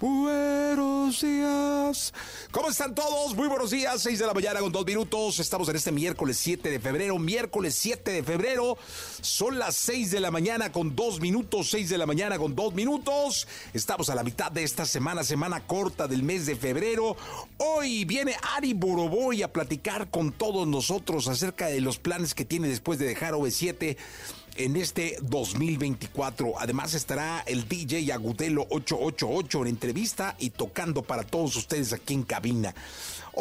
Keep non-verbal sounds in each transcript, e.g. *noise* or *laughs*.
Buenos días. ¿Cómo están todos? Muy buenos días. 6 de la mañana con dos minutos. Estamos en este miércoles 7 de febrero. Miércoles 7 de febrero. Son las 6 de la mañana con dos minutos. 6 de la mañana con dos minutos. Estamos a la mitad de esta semana, semana corta del mes de febrero. Hoy viene Ari Boroboy a platicar con todos nosotros acerca de los planes que tiene después de dejar OV7 en este 2024. Además estará el DJ Agudelo 888 en entrevista y tocando para todos ustedes aquí en cabina.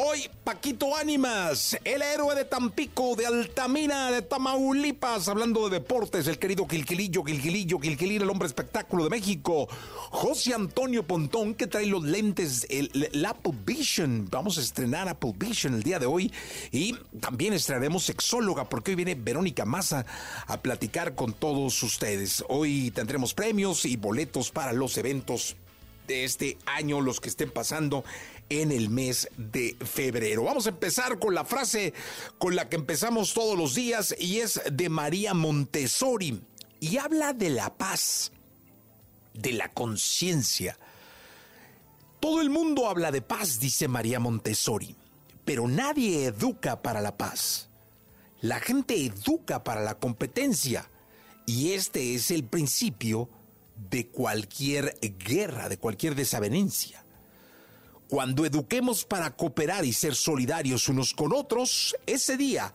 Hoy, Paquito Ánimas, el héroe de Tampico, de Altamira, de Tamaulipas, hablando de deportes, el querido Quilquilillo, Quilquilillo, Quilquilín, el hombre espectáculo de México. José Antonio Pontón, que trae los lentes, el, Apple Vision. Vamos a estrenar Apple Vision el día de hoy. Y también estrenaremos Sexóloga, porque hoy viene Verónica Massa a platicar con todos ustedes. Hoy tendremos premios y boletos para los eventos de este año, los que estén pasando en el mes de febrero. Vamos a empezar con la frase con la que empezamos todos los días y es de María Montessori y habla de la paz, de la conciencia. Todo el mundo habla de paz, dice María Montessori, pero nadie educa para la paz. La gente educa para la competencia y este es el principio de cualquier guerra, de cualquier desavenencia. Cuando eduquemos para cooperar y ser solidarios unos con otros, ese día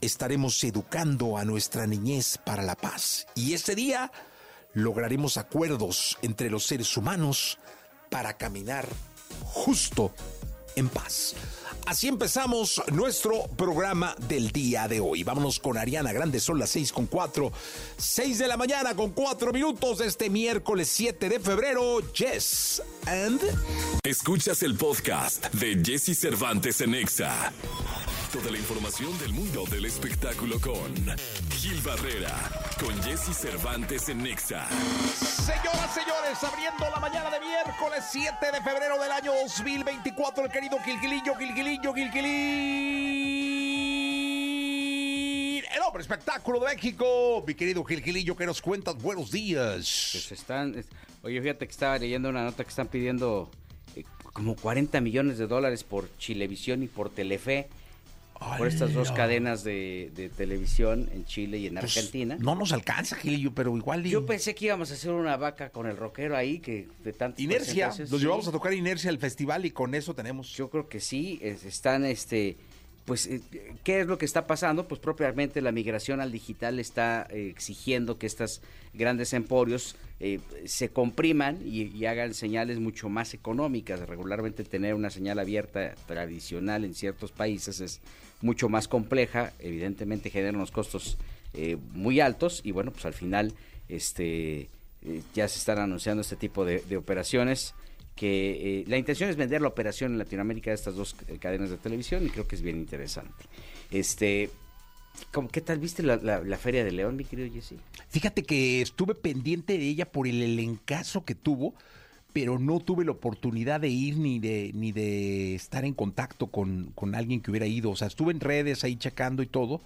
estaremos educando a nuestra niñez para la paz. Y ese día lograremos acuerdos entre los seres humanos para caminar justo en paz. Así empezamos nuestro programa del día de hoy. Vámonos con Ariana Grande, son las 6 con 4, 6 de la mañana con 4 minutos de este miércoles 7 de febrero. Yes, and... Escuchas el podcast de Jesse Cervantes en Nexa. Toda la información del mundo del espectáculo con Gil Barrera, con Jesse Cervantes en Nexa. Señoras, señores, abriendo la mañana de miércoles 7 de febrero del año 2024, el querido Gilgilillo, Gilgilillo, Gilgilín. El hombre espectáculo de México, mi querido Gilgilillo, que nos cuentas? Buenos días. Pues están. es- Oye, fíjate que estaba leyendo una nota que están pidiendo eh, como 40 millones de dólares por Chilevisión y por Telefe. Por estas dos cadenas de, de televisión en Chile y en Pues, Argentina. no nos alcanza, Gilillo, pero igual. y- Yo pensé que íbamos a hacer una vaca con el rockero ahí, que de tantas Inercia, nos sí. llevamos a tocar Inercia al festival y con eso tenemos. Yo creo que sí, es- están, este, pues, eh, ¿qué es lo que está pasando? Pues propiamente la migración al digital está eh, exigiendo que estas grandes emporios eh, se compriman y, y hagan señales mucho más económicas. Regularmente tener una señal abierta tradicional en ciertos países es mucho más compleja, evidentemente genera unos costos eh, muy altos y bueno, pues al final este, eh, ya se están anunciando este tipo de, operaciones que eh, la intención es vender la operación en Latinoamérica de estas dos eh, cadenas de televisión y creo que es bien interesante. Este, ¿cómo- ¿Qué tal viste la, la- la Feria de León, mi querido Jesse? Fíjate que estuve pendiente de ella por el elencazo que tuvo, pero no tuve la oportunidad de ir ni de, ni de estar en contacto con, con alguien que hubiera ido. O sea, estuve en redes ahí checando y todo.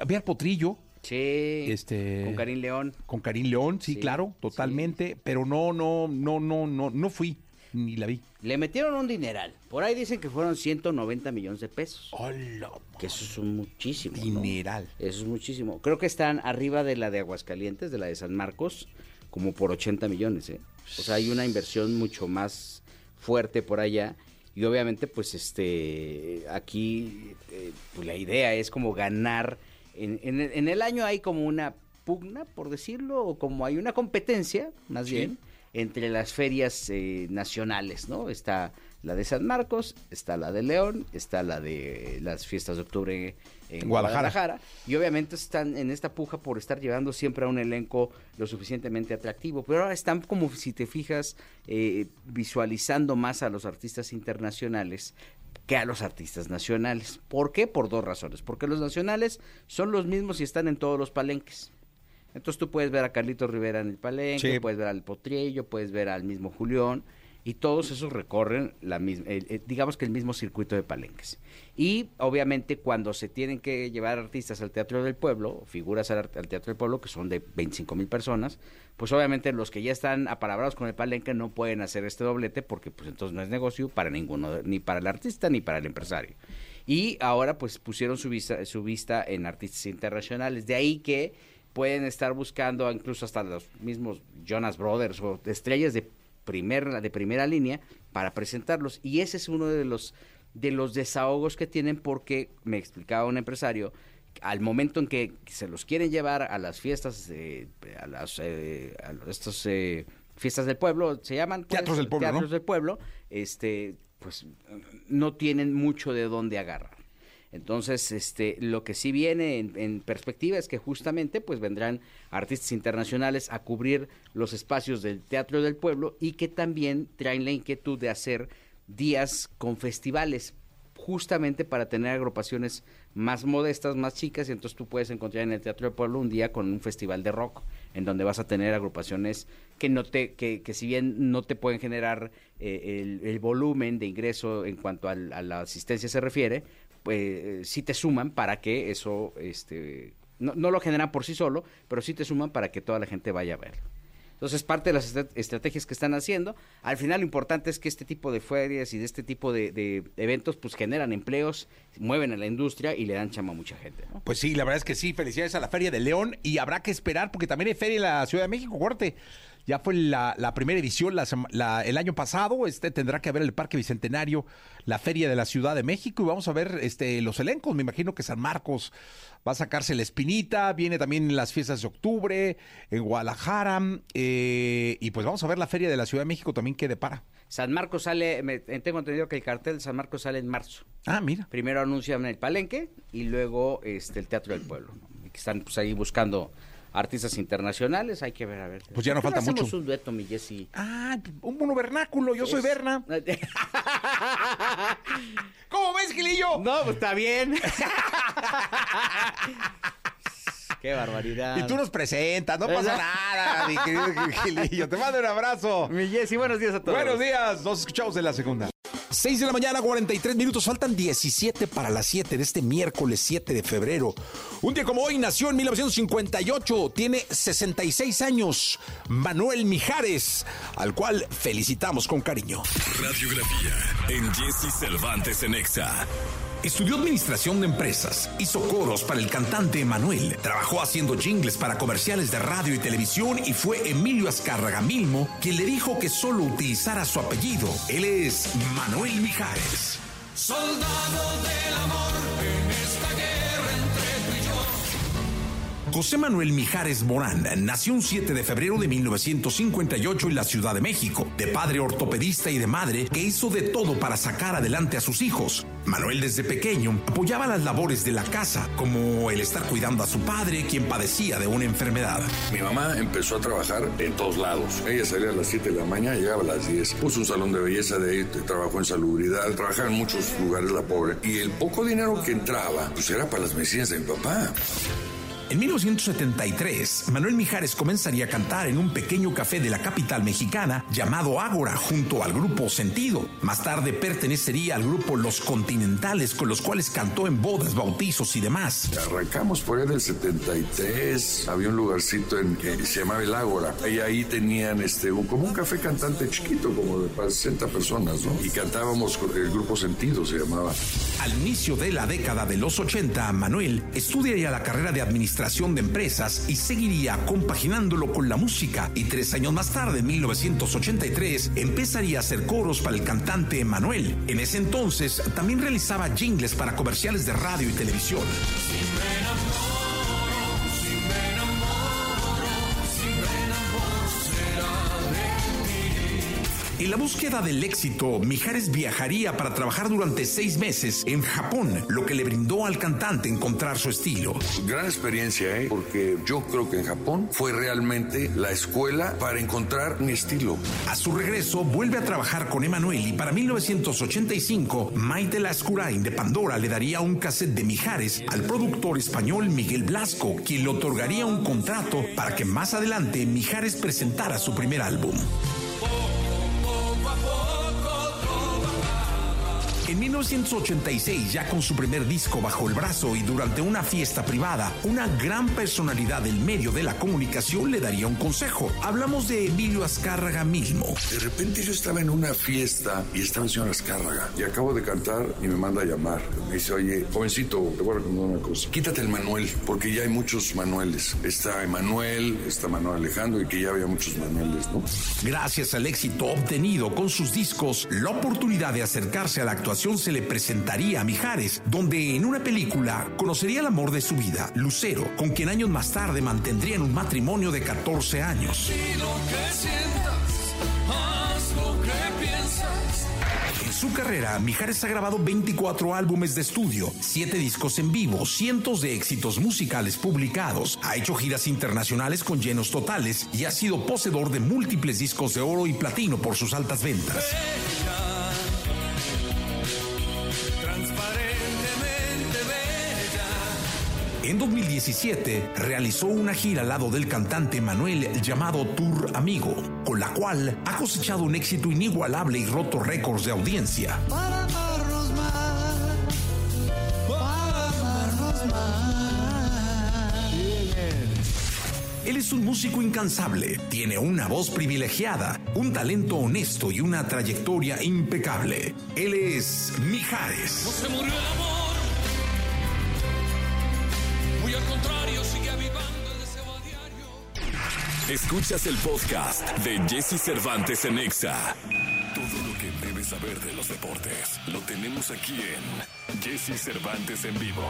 Había el potrillo Sí, Este- con Karim León. con Karim León, sí, Sí, claro, totalmente, pero no, no, no, no, no, no fui, ni la vi. Le metieron un dineral. Por ahí dicen que fueron 190 millones de pesos. Hola, Que eso es muchísimo. ¿no? dineral. Eso es muchísimo. Creo que están arriba de la de Aguascalientes, de la de San Marcos, como por 80 millones. ¿eh? O sea, hay una inversión mucho más fuerte por allá. Y obviamente, pues este, aquí eh, pues, la idea es como ganar. En, en, en, el año hay como una pugna, por decirlo, o como hay una competencia, más bien, entre las ferias eh, nacionales, ¿no? Está la de San Marcos, está la de León, está la de las fiestas de octubre en Guadalajara. Y obviamente están en esta puja por estar llevando siempre a un elenco lo suficientemente atractivo. Pero ahora están como, si te fijas, eh, visualizando más a los artistas internacionales que a los artistas nacionales. ¿Por qué? Por dos razones. Porque los nacionales son los mismos y están en todos los palenques. Entonces tú puedes ver a Carlitos Rivera en el palenque, puedes ver al Potrillo, puedes ver al mismo Julián y todos esos recorren la misma, digamos que el mismo circuito de palenques. Y obviamente cuando se tienen que llevar artistas al Teatro del Pueblo, figuras al, Teatro del Pueblo, que son de 25 mil personas, pues obviamente los que ya están apalabrados con el palenque no pueden hacer este doblete porque pues entonces no es negocio para ninguno, ni para el artista ni para el empresario. Y ahora pues pusieron su vista, su vista en artistas internacionales. De ahí que pueden estar buscando incluso hasta los mismos Jonas Brothers o estrellas de primera, de primera línea para presentarlos. Y ese es uno de los, de los desahogos que tienen porque, me explicaba un empresario, al momento en que se los quieren llevar a las fiestas, a las eh, estos, eh, fiestas del pueblo, se llaman pues, teatros del pueblo, teatros del pueblo, este, pues no tienen mucho de dónde agarrar. Entonces, este, lo que sí viene en, perspectiva es que justamente pues vendrán artistas internacionales a cubrir los espacios del Teatro del Pueblo y que también traen la inquietud de hacer días con festivales justamente para tener agrupaciones más modestas, más chicas, y entonces tú puedes encontrar en el Teatro del Pueblo un día con un festival de rock, en donde vas a tener agrupaciones que no te, que, que si bien no te pueden generar eh, el, volumen de ingreso en cuanto a la asistencia se refiere, pues sí te suman para que eso, este, no, no, lo generan por sí solo, pero sí te suman para que toda la gente vaya a ver. Entonces, parte de las estrategias que están haciendo, al final lo importante es que este tipo de ferias y de este tipo de, eventos, pues generan empleos, mueven a la industria y le dan chama a mucha gente. Pues sí, la verdad es que sí, felicidades a la Feria de León y habrá que esperar porque también hay feria en la Ciudad de México, corte. Ya fue la, primera edición el año pasado. Este tendrá que haber el Parque Bicentenario, la Feria de la Ciudad de México y vamos a ver este los elencos. Me imagino que San Marcos va a sacarse la espinita. Viene también las fiestas de octubre en Guadalajara eh, y pues vamos a ver la Feria de la Ciudad de México también que depara. San Marcos sale, tengo entendido que el cartel de San Marcos sale en marzo. Ah, mira. Primero anuncian el Palenque y luego este el Teatro del Pueblo. Que están pues ahí buscando artistas internacionales, hay que ver, a ver. Pues ya no falta mucho. un dueto, mi Jessy. Ah, un mono vernáculo, yo soy Berna. *laughs* ¿Cómo ves, Gilillo? No, pues está bien. *laughs* Qué barbaridad. Y tú nos presentas, no pasa nada, mi querido Gilillo. Te mando un abrazo. Mi Jessy, buenos días a todos. Buenos días, nos escuchamos en la segunda. 6 de la mañana, 43 minutos, faltan 17 para las 7 de este miércoles 7 de febrero. Un día como hoy nació en 1958, tiene 66 años, Manuel Mijares, al cual felicitamos con cariño. Radiografía en Jesse Cervantes en Exa. Estudió administración de empresas, hizo coros para el cantante Emanuel, trabajó haciendo jingles para comerciales de radio y televisión y fue Emilio Azcárraga Milmo quien le dijo que solo utilizara su apellido. Él es Manuel Mijares. Soldado del amor en José Manuel Mijares Morán nació un 7 de febrero de 1958 en la Ciudad de México, de padre ortopedista y de madre que hizo de todo para sacar adelante a sus hijos. Manuel desde pequeño apoyaba las labores de la casa, como el estar cuidando a su padre, quien padecía de una enfermedad. Mi mamá empezó a trabajar en todos lados. Ella salía a las 7 de la mañana, llegaba a las 10. Puso un salón de belleza de trabajó en salubridad, trabajaba en muchos lugares la pobre. Y el poco dinero que entraba, pues era para las medicinas de mi papá. En 1973, Manuel Mijares comenzaría a cantar en un pequeño café de la capital mexicana llamado Ágora junto al grupo Sentido. Más tarde pertenecería al grupo Los Continentales con los cuales cantó en bodas, bautizos y demás. Arrancamos por ahí del 73, había un lugarcito en que se llamaba El Ágora y ahí tenían este, un, como un café cantante chiquito, como de para 60 personas, ¿no? Y cantábamos con el grupo Sentido, se llamaba. Al inicio de la década de los 80, Manuel estudia ya la carrera de administración de empresas y seguiría compaginándolo con la música. Y tres años más tarde, en 1983, empezaría a hacer coros para el cantante Emanuel. En ese entonces también realizaba jingles para comerciales de radio y televisión. En la búsqueda del éxito, Mijares viajaría para trabajar durante seis meses en Japón, lo que le brindó al cantante encontrar su estilo. Gran experiencia, ¿eh? porque yo creo que en Japón fue realmente la escuela para encontrar mi estilo. A su regreso, vuelve a trabajar con Emanuel y para 1985, Maite Lascurain de Pandora le daría un cassette de Mijares al productor español Miguel Blasco, quien le otorgaría un contrato para que más adelante Mijares presentara su primer álbum. En 1986, ya con su primer disco bajo el brazo y durante una fiesta privada, una gran personalidad del medio de la comunicación le daría un consejo. Hablamos de Emilio Azcárraga mismo. De repente yo estaba en una fiesta y estaba el señor Azcárraga y acabo de cantar y me manda a llamar. Me dice, oye, jovencito, te voy a recomendar una cosa. Quítate el Manuel, porque ya hay muchos Manueles. Está Emanuel, está Manuel Alejandro y que ya había muchos Manueles, ¿no? Gracias al éxito obtenido con sus discos, la oportunidad de acercarse a la actuación se le presentaría a Mijares, donde en una película conocería el amor de su vida, Lucero, con quien años más tarde mantendrían un matrimonio de 14 años. En su carrera, Mijares ha grabado 24 álbumes de estudio, 7 discos en vivo, cientos de éxitos musicales publicados, ha hecho giras internacionales con llenos totales y ha sido poseedor de múltiples discos de oro y platino por sus altas ventas. En 2017 realizó una gira al lado del cantante Manuel llamado Tour Amigo, con la cual ha cosechado un éxito inigualable y roto récords de audiencia. Para amarnos más, para amarnos más. Él es un músico incansable, tiene una voz privilegiada, un talento honesto y una trayectoria impecable. Él es Mijares. se murió el amor. Escuchas el podcast de Jesse Cervantes en Exa. Todo lo que debes saber de los deportes lo tenemos aquí en Jesse Cervantes en vivo.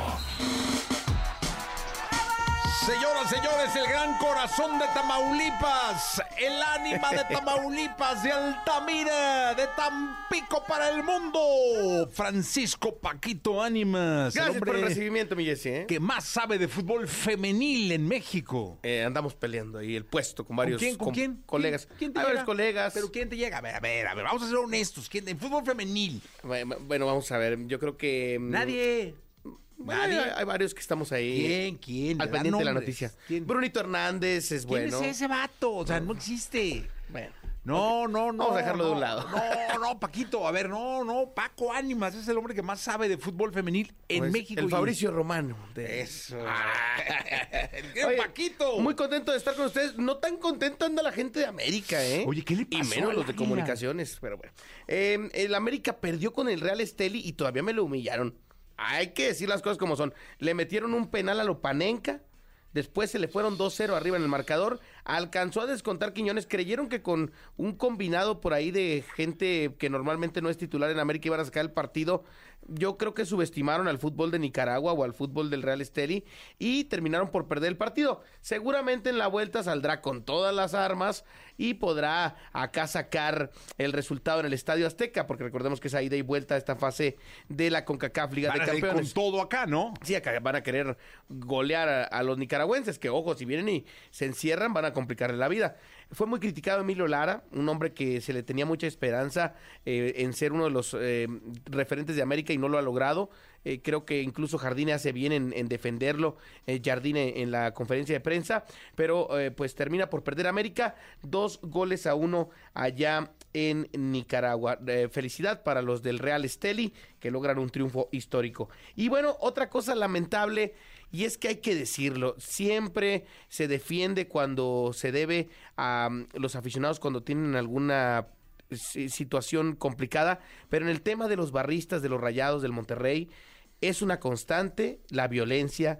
Señoras, señores, el gran corazón de Tamaulipas, el ánima de *laughs* Tamaulipas, de Altamira, de Tampico para el mundo, Francisco Paquito Ánimas, el Gracias por el recibimiento, mi Jesse. ¿eh? que más sabe de fútbol femenil en México. Eh, andamos peleando ahí el puesto con varios ¿Con quién? ¿Con com- quién? colegas. ¿Quién, te varios llega? colegas. ¿Pero quién te llega? A ver, a ver, a ver, vamos a ser honestos. ¿Quién? En fútbol femenil. Bueno, vamos a ver. Yo creo que. mm, Nadie. hay, varios que estamos ahí. ¿Quién? ¿Quién? Al pendiente de la noticia. ¿Quién? Brunito Hernández es ¿Quién bueno. es ese vato? O sea, no existe. Bueno. No, no, no. Vamos a dejarlo de no, un lado. No, no, Paquito, a ver, no, no, Paco Ánimas es el hombre que más sabe de fútbol femenil en pues, México. El y- Fabricio Romano. de- Eso. *laughs* El ¡Qué Paquito! Muy contento de estar con ustedes. No tan contento anda la gente de América, ¿eh? Oye, ¿qué le Y pasó menos al los de comunicaciones, pero bueno. Eh, el América perdió con el Real Esteli y todavía me lo humillaron. Hay que decir las cosas como son. Le metieron un penal a Lopanenka. Después se le fueron 2-0 arriba en el marcador. Alcanzó a descontar Quiñones. Creyeron que con un combinado por ahí de gente que normalmente no es titular en América iban a sacar el partido. Yo creo que subestimaron al fútbol de Nicaragua o al fútbol del Real Esteli y terminaron por perder el partido. Seguramente en la vuelta saldrá con todas las armas y podrá acá sacar el resultado en el Estadio Azteca, porque recordemos que es ida y vuelta a esta fase de la CONCACAF Liga Van de Campeones. con todo acá, ¿no? Sí, acá van a querer golear a, a los nicaragüenses, que ojo, si vienen y se encierran, van a complicarle la vida. Fue muy criticado Emilio Lara, un hombre que se le tenía mucha esperanza eh, en ser uno de los eh, referentes de América y no lo ha logrado. Eh, creo que incluso Jardine hace bien en, en defenderlo, eh, Jardine en la conferencia de prensa, pero eh, pues termina por perder América, dos goles a uno allá en Nicaragua. Eh, felicidad para los del Real Esteli que logran un triunfo histórico. Y bueno, otra cosa lamentable y es que hay que decirlo, siempre se defiende cuando se debe a mm, los aficionados cuando tienen alguna si- situación complicada, pero en el tema de los barristas, de los rayados del Monterrey, es una constante la violencia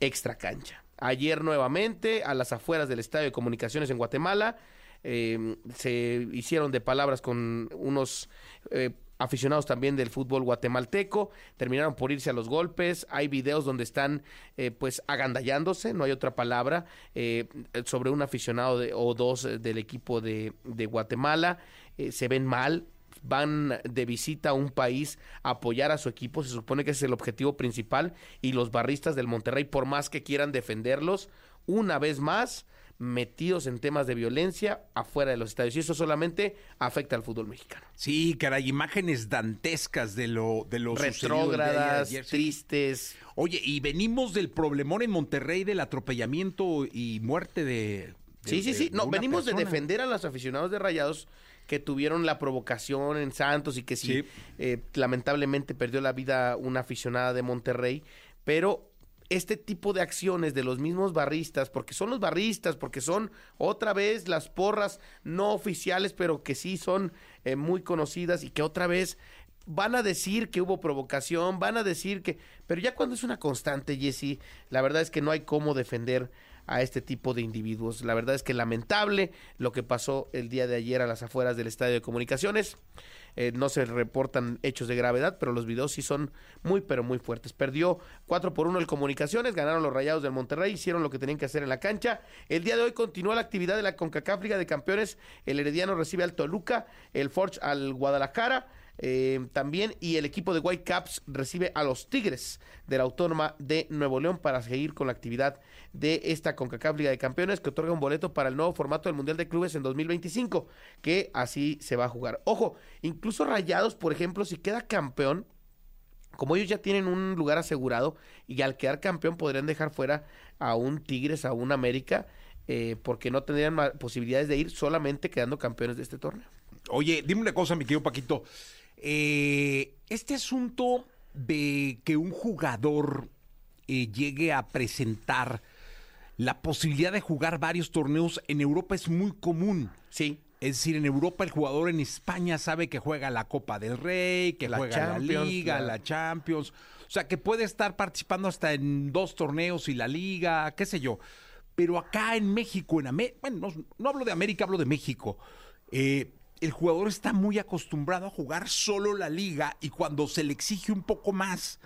extra cancha. Ayer nuevamente, a las afueras del Estadio de Comunicaciones en Guatemala, eh, se hicieron de palabras con unos eh, aficionados también del fútbol guatemalteco, terminaron por irse a los golpes, hay videos donde están eh, pues agandallándose, no hay otra palabra, eh, sobre un aficionado de- o dos eh, del equipo de, de Guatemala, eh, se ven mal, van de visita a un país a apoyar a su equipo, se supone que ese es el objetivo principal, y los barristas del Monterrey, por más que quieran defenderlos, una vez más, metidos en temas de violencia afuera de los estadios. Y eso solamente afecta al fútbol mexicano. Sí, caray, imágenes dantescas de lo, de lo sucedido el día de Retrógradas, ayer. Tristes. Oye, y venimos del problemón en Monterrey del atropellamiento y muerte de. de- Sí, sí, sí. de No, venimos de defender a los aficionados de Rayados que tuvieron la provocación en Santos y que sí, Sí. eh, lamentablemente perdió la vida una aficionada de Monterrey, pero este tipo de acciones de los mismos barristas, porque son los barristas, porque son otra vez las porras no oficiales, pero que sí son eh, muy conocidas y que otra vez van a decir que hubo provocación, van a decir que... Pero ya cuando es una constante, Jesse, la verdad es que no hay cómo defender a este tipo de individuos. La verdad es que lamentable lo que pasó el día de ayer a las afueras del Estadio de Comunicaciones. Eh, no se reportan hechos de gravedad, pero los videos sí son muy, pero muy fuertes. Perdió 4 por 1 el Comunicaciones, ganaron los Rayados del Monterrey, hicieron lo que tenían que hacer en la cancha. El día de hoy continúa la actividad de la CONCACAF Liga de Campeones. El Herediano recibe al Toluca, el Forge al Guadalajara. eh, también y el equipo de Whitecaps recibe a los Tigres de la Autónoma de Nuevo León para seguir con la actividad de esta CONCACAF Liga de Campeones que otorga un boleto para el nuevo formato del Mundial de Clubes en 2025 que así se va a jugar. Ojo, incluso Rayados, por ejemplo, si queda campeón, como ellos ya tienen un lugar asegurado y al quedar campeón podrían dejar fuera a un Tigres, a un América, eh, porque no tendrían posibilidades de ir solamente quedando campeones de este torneo. Oye, dime una cosa, mi querido Paquito. Eh, este asunto de que un jugador eh, llegue a presentar la posibilidad de jugar varios torneos en Europa es muy común. Sí, Es decir, en Europa el jugador en España sabe que juega la Copa del Rey, que La juega Champions, la Liga, la- la Champions. O sea, que puede estar participando hasta en dos torneos y la Liga, qué sé yo. Pero acá en México, en América, bueno, no, no hablo de América, hablo de México. eh, el jugador está muy acostumbrado a jugar solo la Liga y cuando se le exige un poco más,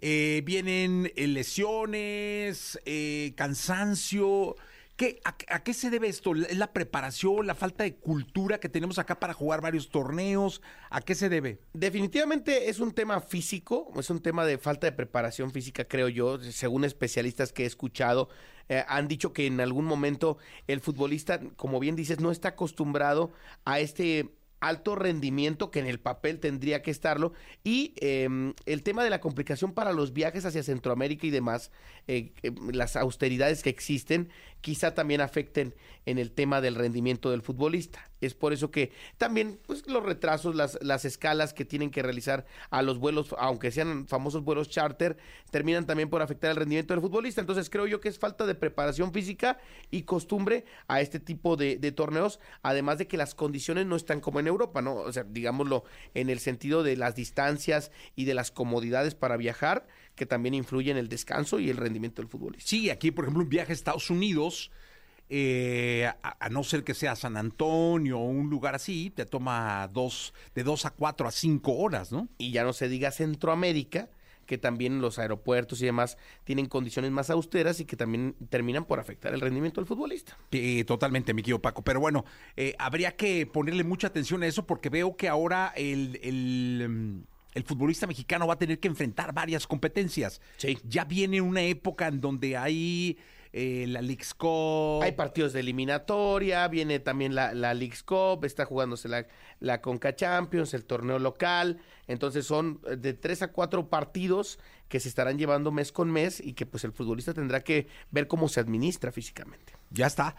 eh, vienen eh, lesiones, eh, cansancio. ¿Qué, a, qué se debe esto? ¿Es la preparación, la falta de cultura que tenemos acá para jugar varios torneos? ¿A qué se debe? Definitivamente es un tema físico, es un tema de falta de preparación física, creo yo, según especialistas que he escuchado. eh, han dicho que en algún momento el futbolista, como bien dices, no está acostumbrado a este alto rendimiento que en el papel tendría que estarlo. Y eh, el tema de la complicación para los viajes hacia Centroamérica y demás, eh, eh, las austeridades que existen, quizá también afecten en el tema del rendimiento del futbolista. Es por eso que también pues, los retrasos, las, las escalas que tienen que realizar a los vuelos, aunque sean famosos vuelos charter, terminan también por afectar el rendimiento del futbolista. Entonces creo yo que es falta de preparación física y costumbre a este tipo de, torneos, además de que las condiciones no están como en Europa, ¿no? O sea, digámoslo, en el sentido de las distancias y de las comodidades para viajar, que también influyen en el descanso y el rendimiento del futbolista. Sí, aquí, por ejemplo, un viaje a Estados Unidos, eh, a, a no ser que sea San Antonio o un lugar así, te toma dos, de dos a cuatro a cinco horas, ¿no? y ya no se diga Centroamérica, que también los aeropuertos y demás tienen condiciones más austeras y que también terminan por afectar el rendimiento del futbolista. Eh, totalmente, mi querido Paco. Pero bueno, eh, habría que ponerle mucha atención a eso porque veo que ahora el, el, el futbolista mexicano va a tener que enfrentar varias competencias. Sí. Ya viene una época en donde hay eh, la Leagues Cup. Hay partidos de eliminatoria, viene también la, la Leagues Cup, está jugándose la, la Conca Champions, el torneo local. Entonces son eh, de tres a cuatro partidos que se estarán llevando mes con mes y que pues el futbolista tendrá que ver cómo se administra físicamente. Ya está.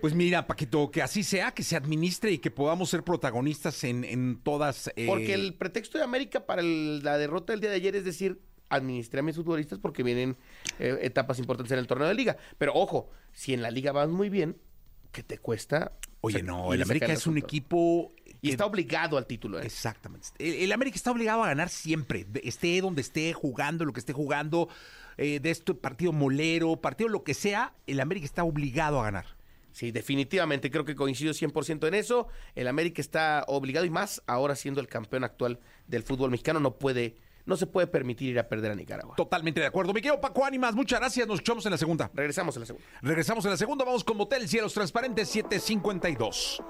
Pues mira, Paquito, que así sea, que se administre y que podamos ser protagonistas en, en todas. eh, Porque el pretexto de América para el- la derrota del día de ayer es decir, administré a mis futbolistas porque vienen eh, etapas importantes en el torneo de liga. Pero ojo, si en la liga vas muy bien, ¿qué te cuesta? Oye, no, el América es un equipo. Y está obligado al título. ¿eh? Exactamente. El, el América está obligado a ganar siempre, esté donde esté jugando, lo que esté jugando, eh, de este partido molero, partido lo que sea, el América está obligado a ganar. Sí, definitivamente, creo que coincido 100% en eso. El América está obligado y más ahora siendo el campeón actual del fútbol mexicano, no puede, no se puede permitir ir a perder a Nicaragua. Totalmente de acuerdo. Mi querido Paco Ánimas, muchas gracias. Nos escuchamos en la segunda. Regresamos a la segunda. Regresamos en la segunda. Vamos con Motel Cielos Transparentes 752.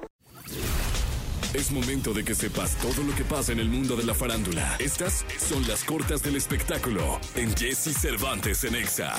Es momento de que sepas todo lo que pasa en el mundo de la farándula. Estas son las cortas del espectáculo en Jesse Cervantes en Exa.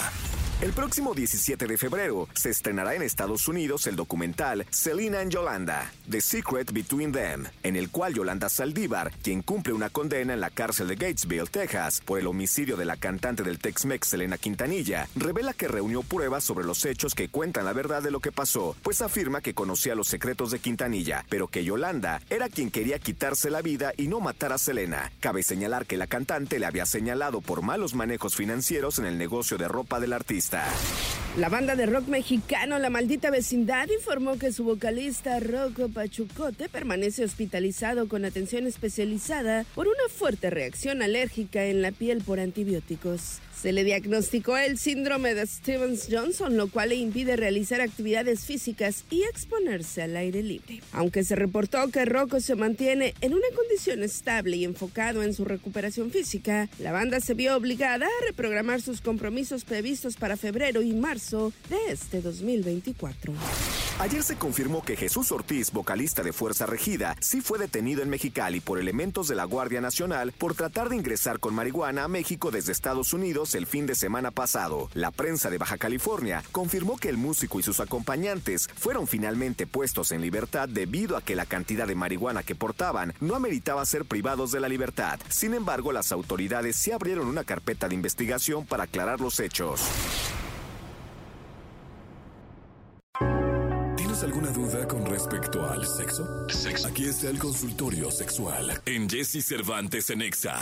El próximo 17 de febrero se estrenará en Estados Unidos el documental Selena and Yolanda, The Secret Between Them, en el cual Yolanda Saldívar, quien cumple una condena en la cárcel de Gatesville, Texas, por el homicidio de la cantante del Tex-Mex Selena Quintanilla, revela que reunió pruebas sobre los hechos que cuentan la verdad de lo que pasó, pues afirma que conocía los secretos de Quintanilla, pero que Yolanda era quien quería quitarse la vida y no matar a Selena. Cabe señalar que la cantante le había señalado por malos manejos financieros en el negocio de ropa del artista. La banda de rock mexicano La Maldita Vecindad informó que su vocalista Rocco Pachucote permanece hospitalizado con atención especializada por una fuerte reacción alérgica en la piel por antibióticos. Se le diagnosticó el síndrome de Stevens-Johnson, lo cual le impide realizar actividades físicas y exponerse al aire libre. Aunque se reportó que Rocco se mantiene en una condición estable y enfocado en su recuperación física, la banda se vio obligada a reprogramar sus compromisos previstos para febrero y marzo de este 2024. Ayer se confirmó que Jesús Ortiz, vocalista de Fuerza Regida, sí fue detenido en Mexicali por elementos de la Guardia Nacional por tratar de ingresar con marihuana a México desde Estados Unidos el fin de semana pasado. La prensa de Baja California confirmó que el músico y sus acompañantes fueron finalmente puestos en libertad debido a que la cantidad de marihuana que portaban no ameritaba ser privados de la libertad. Sin embargo, las autoridades sí abrieron una carpeta de investigación para aclarar los hechos. ¿Tienes alguna duda con respecto al sexo? Aquí está el consultorio sexual en Jesse Cervantes en Exa.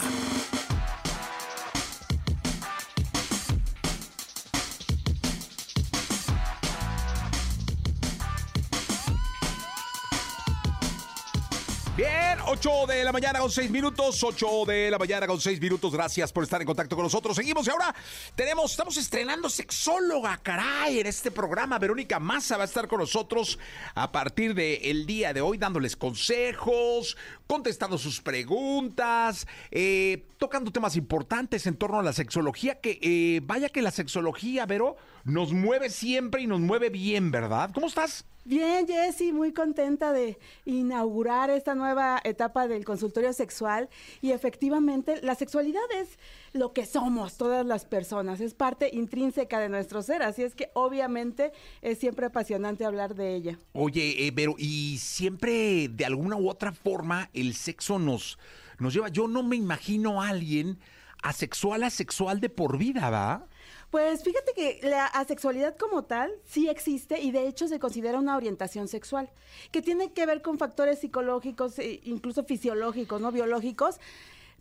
8 de la mañana con 6 minutos, 8 de la mañana con 6 minutos. Gracias por estar en contacto con nosotros. Seguimos y ahora tenemos, estamos estrenando sexóloga, caray, en este programa. Verónica Massa va a estar con nosotros a partir del día de hoy, dándoles consejos, contestando sus preguntas, eh, tocando temas importantes en torno a la sexología. Que eh, vaya que la sexología, Vero, nos mueve siempre y nos mueve bien, ¿verdad? ¿Cómo estás? Bien, Jessy, muy contenta de inaugurar esta nueva etapa del consultorio sexual y efectivamente la sexualidad es lo que somos todas las personas, es parte intrínseca de nuestro ser, así es que obviamente es siempre apasionante hablar de ella. Oye, eh, pero y siempre de alguna u otra forma el sexo nos, nos lleva. Yo no me imagino a alguien asexual, asexual de por vida, ¿va? Pues fíjate que la asexualidad como tal sí existe y de hecho se considera una orientación sexual, que tiene que ver con factores psicológicos, e incluso fisiológicos, no biológicos,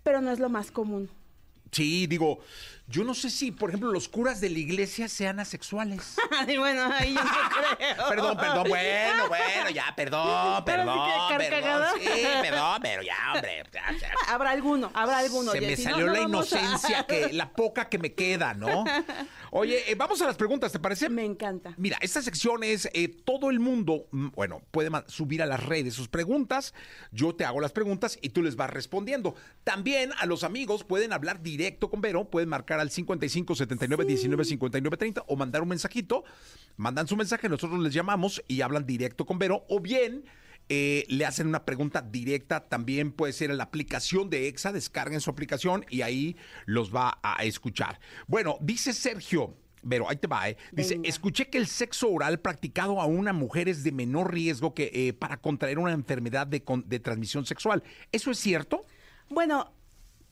pero no es lo más común. Sí, digo, yo no sé si, por ejemplo, los curas de la iglesia sean asexuales. *laughs* Ay, bueno, ahí yo no *laughs* creo. Perdón, perdón, bueno, bueno, ya, perdón, Pero sí perdón, perdón, sí, perdón, pero ya, hombre. ya, ya. Habrá alguno, habrá alguno. Se me salió no la a- inocencia, que *laughs* la poca que me queda, ¿no? Oye, eh, vamos a las preguntas, ¿te parece? Me encanta. Mira, esta sección es eh, todo el mundo, mm, bueno, puede subir a las redes sus preguntas, yo te hago las preguntas y tú les vas respondiendo. También a los amigos pueden hablar directo con Vero, pueden marcar al 55 79 19 59 30 o mandar un mensajito, mandan su mensaje, nosotros les llamamos y hablan directo con Vero o bien eh, le hacen una pregunta directa, también puede ser en la aplicación de EXA, descarguen su aplicación y ahí los va a escuchar. Bueno, dice Sergio, Pero ahí te va, ¿eh? Dice, Venga. escuché que el sexo oral practicado a una mujer es de menor riesgo que eh, para contraer una enfermedad de, con- de transmisión sexual. ¿Eso es cierto? Bueno,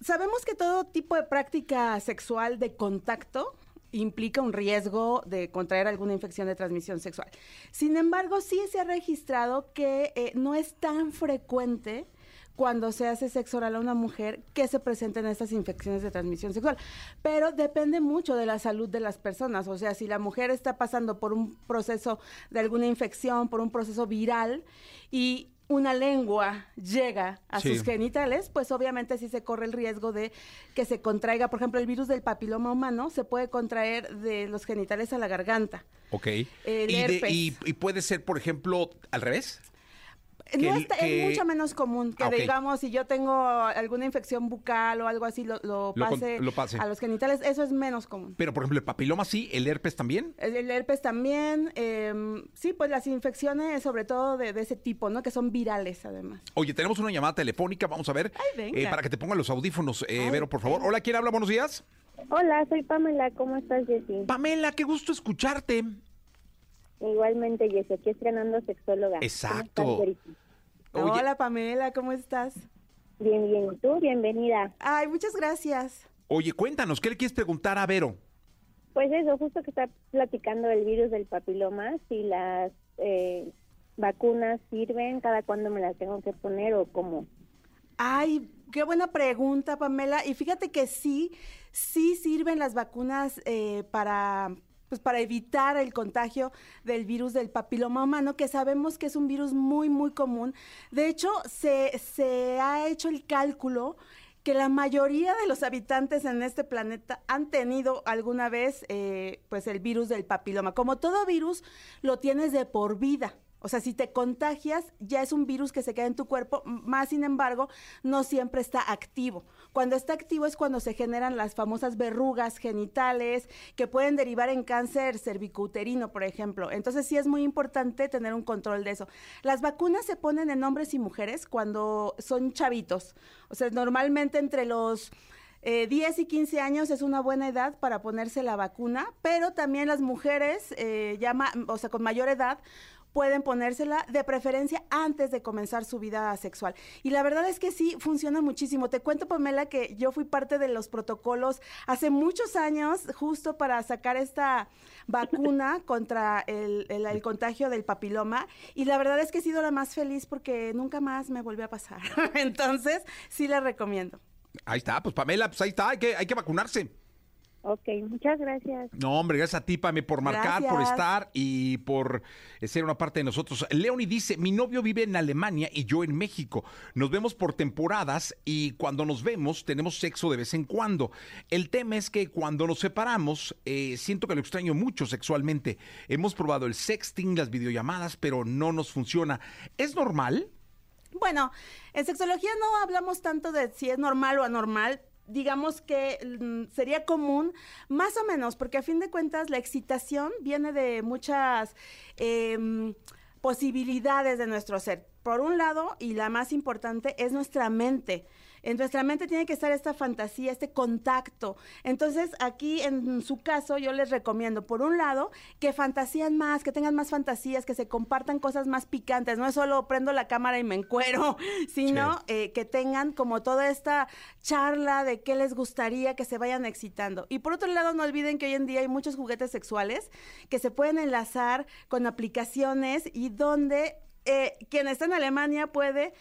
sabemos que todo tipo de práctica sexual de contacto implica un riesgo de contraer alguna infección de transmisión sexual. Sin embargo, sí se ha registrado que eh, no es tan frecuente cuando se hace sexo oral a una mujer que se presenten estas infecciones de transmisión sexual. Pero depende mucho de la salud de las personas. O sea, si la mujer está pasando por un proceso de alguna infección, por un proceso viral y una lengua llega a Sí. sus genitales, pues obviamente sí se corre el riesgo de que se contraiga, por ejemplo, el virus del papiloma humano se puede contraer de los genitales a la garganta. Ok. El y, de- y- y puede ser, por ejemplo, al revés. No está- que- Es mucho menos común que, Ah, digamos, si yo tengo alguna infección bucal o algo así, lo, lo Lo con- pase, lo pase. a los genitales, eso es menos común. Pero, por ejemplo, el papiloma sí, el herpes también. El, el herpes también, em, sí, pues las infecciones sobre todo de, de ese tipo, ¿no? Que son virales además. Oye, tenemos una llamada telefónica, vamos a ver. Ay, venga. eh, para que te pongan los audífonos, eh, Vero, por favor. Hola, ¿quién habla? Buenos días. Hola, soy Pamela. ¿Cómo estás, Jessy? Pamela, qué gusto escucharte. Igualmente, Jessy, aquí estrenando sexóloga. Exacto. Hola Pamela, ¿cómo estás? Bien, bien. ¿Y tú? Bienvenida. Ay, muchas gracias. Oye, cuéntanos, ¿qué le quieres preguntar a Vero? Pues eso, justo que está platicando del virus del papiloma, si las eh, vacunas sirven, cada cuándo me las tengo que poner o cómo. Ay, qué buena pregunta, Pamela. Y fíjate que sí, sí sirven las vacunas eh, para, pues para evitar el contagio del virus del papiloma humano, que sabemos que es un virus muy, muy común. De hecho, se, se ha hecho el cálculo que la mayoría de los habitantes en este planeta han tenido alguna vez eh, pues el virus del papiloma. Como todo virus, lo tienes de por vida. O sea, si te contagias, ya es un virus que se queda en tu cuerpo, más sin embargo, no siempre está activo. Cuando está activo es cuando se generan las famosas verrugas genitales que pueden derivar en cáncer cervicouterino, por ejemplo. Entonces sí es muy importante tener un control de eso. Las vacunas se ponen en hombres y mujeres cuando son chavitos. O sea, normalmente entre los eh, 10 y 15 años es una buena edad para ponerse la vacuna, pero también las mujeres eh, o sea, con mayor edad pueden ponérsela de preferencia antes de comenzar su vida sexual. Y la verdad es que sí, funciona muchísimo. Te cuento, Pamela, que yo fui parte de los protocolos hace muchos años justo para sacar esta vacuna *laughs* contra el, el- el contagio del papiloma. Y la verdad es que he sido la más feliz porque nunca más me volvió a pasar. *laughs* Entonces, sí la recomiendo. Ahí está, pues Pamela, pues ahí está, hay que, hay que vacunarse. Ok, muchas gracias. No, hombre, gracias a ti, Pame, por marcar, por estar y por eh, ser una parte de nosotros. Leonie dice, mi novio vive en Alemania y yo en México. Nos vemos por temporadas y cuando nos vemos tenemos sexo de vez en cuando. El tema es que cuando nos separamos, eh, siento que lo extraño mucho sexualmente. Hemos probado el sexting, las videollamadas, pero no nos funciona. ¿Es normal? Bueno, en sexología no hablamos tanto de si es normal o anormal. Digamos que mm, sería común, más o menos, porque a fin de cuentas la excitación viene de muchas em, posibilidades de nuestro ser. Por un lado, y la más importante, es nuestra mente. En nuestra mente tiene que estar esta fantasía, este contacto. Entonces, aquí en su caso, yo les recomiendo, por un lado, que fantasían más, que tengan más fantasías, que se compartan cosas más picantes. No es solo prendo la cámara y me encuero, *laughs* sino eh, que tengan como toda esta charla de qué les gustaría que se vayan excitando. Y por otro lado, no olviden que hoy en día hay muchos juguetes sexuales que se pueden enlazar con aplicaciones y donde eh, quien está en Alemania puede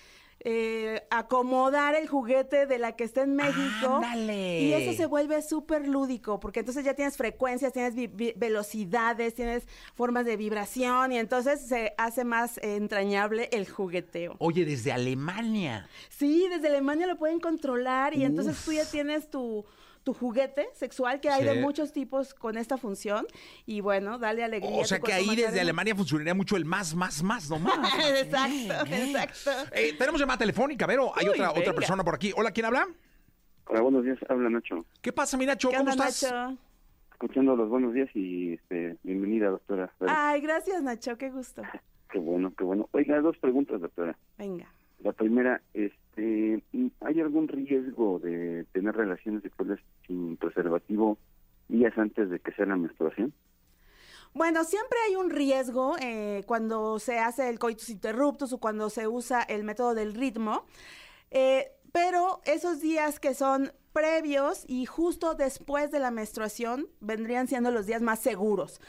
eh, acomodar el juguete de la que está en México. ¡Ándale! Y eso se vuelve súper lúdico, porque entonces ya tienes frecuencias, tienes velocidades, tienes formas de vibración, y entonces se hace más entrañable el jugueteo. Oye, desde Alemania. Sí, desde Alemania lo pueden controlar, y entonces tú ya tienes tu tu juguete sexual que hay de Sí. muchos tipos con esta función y bueno, dale alegría. O sea que ahí desde. Alemania funcionaría mucho el más, más, más, no más. *laughs* exacto, exacto. Eh, tenemos llamada telefónica, Vero. Hay Uy, otra, otra persona por aquí. Hola, ¿quién habla? Hola, buenos días. Habla Nacho. ¿Qué pasa, mi Nacho? ¿Qué ¿Cómo onda, estás? Nacho? Escuchando los buenos días y este, bienvenida, doctora. Ay, gracias, Nacho, qué gusto. *laughs* Qué bueno, qué bueno. Oiga, dos preguntas, doctora. Venga. La primera, este, ¿hay algún riesgo de tener relaciones sexuales sin preservativo días antes de que sea la menstruación? Bueno, siempre hay un riesgo eh, cuando se hace el coitus interruptus o cuando se usa el método del ritmo, eh, pero esos días que son previos y justo después de la menstruación vendrían siendo los días más seguros.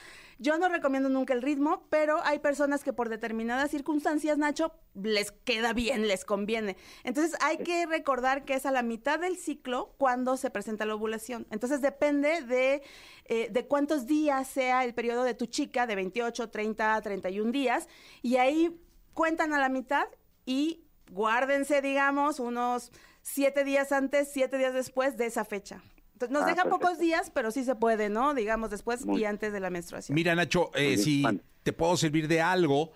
Yo no recomiendo nunca el ritmo, pero hay personas que por determinadas circunstancias, Nacho, les queda bien, les conviene. Entonces hay que recordar que es a la mitad del ciclo cuando se presenta la ovulación. Entonces depende de, eh, de cuántos días sea el periodo de tu chica, de 28, 30, 31 días, y ahí cuentan a la mitad y guárdense, digamos, unos siete días antes, siete días después de esa fecha. Nos Ah, deja perfecto. pocos días, pero sí se puede, ¿no? Digamos, después Muy y antes de la menstruación. Mira, Nacho, eh, bien, si te puedo servir de algo,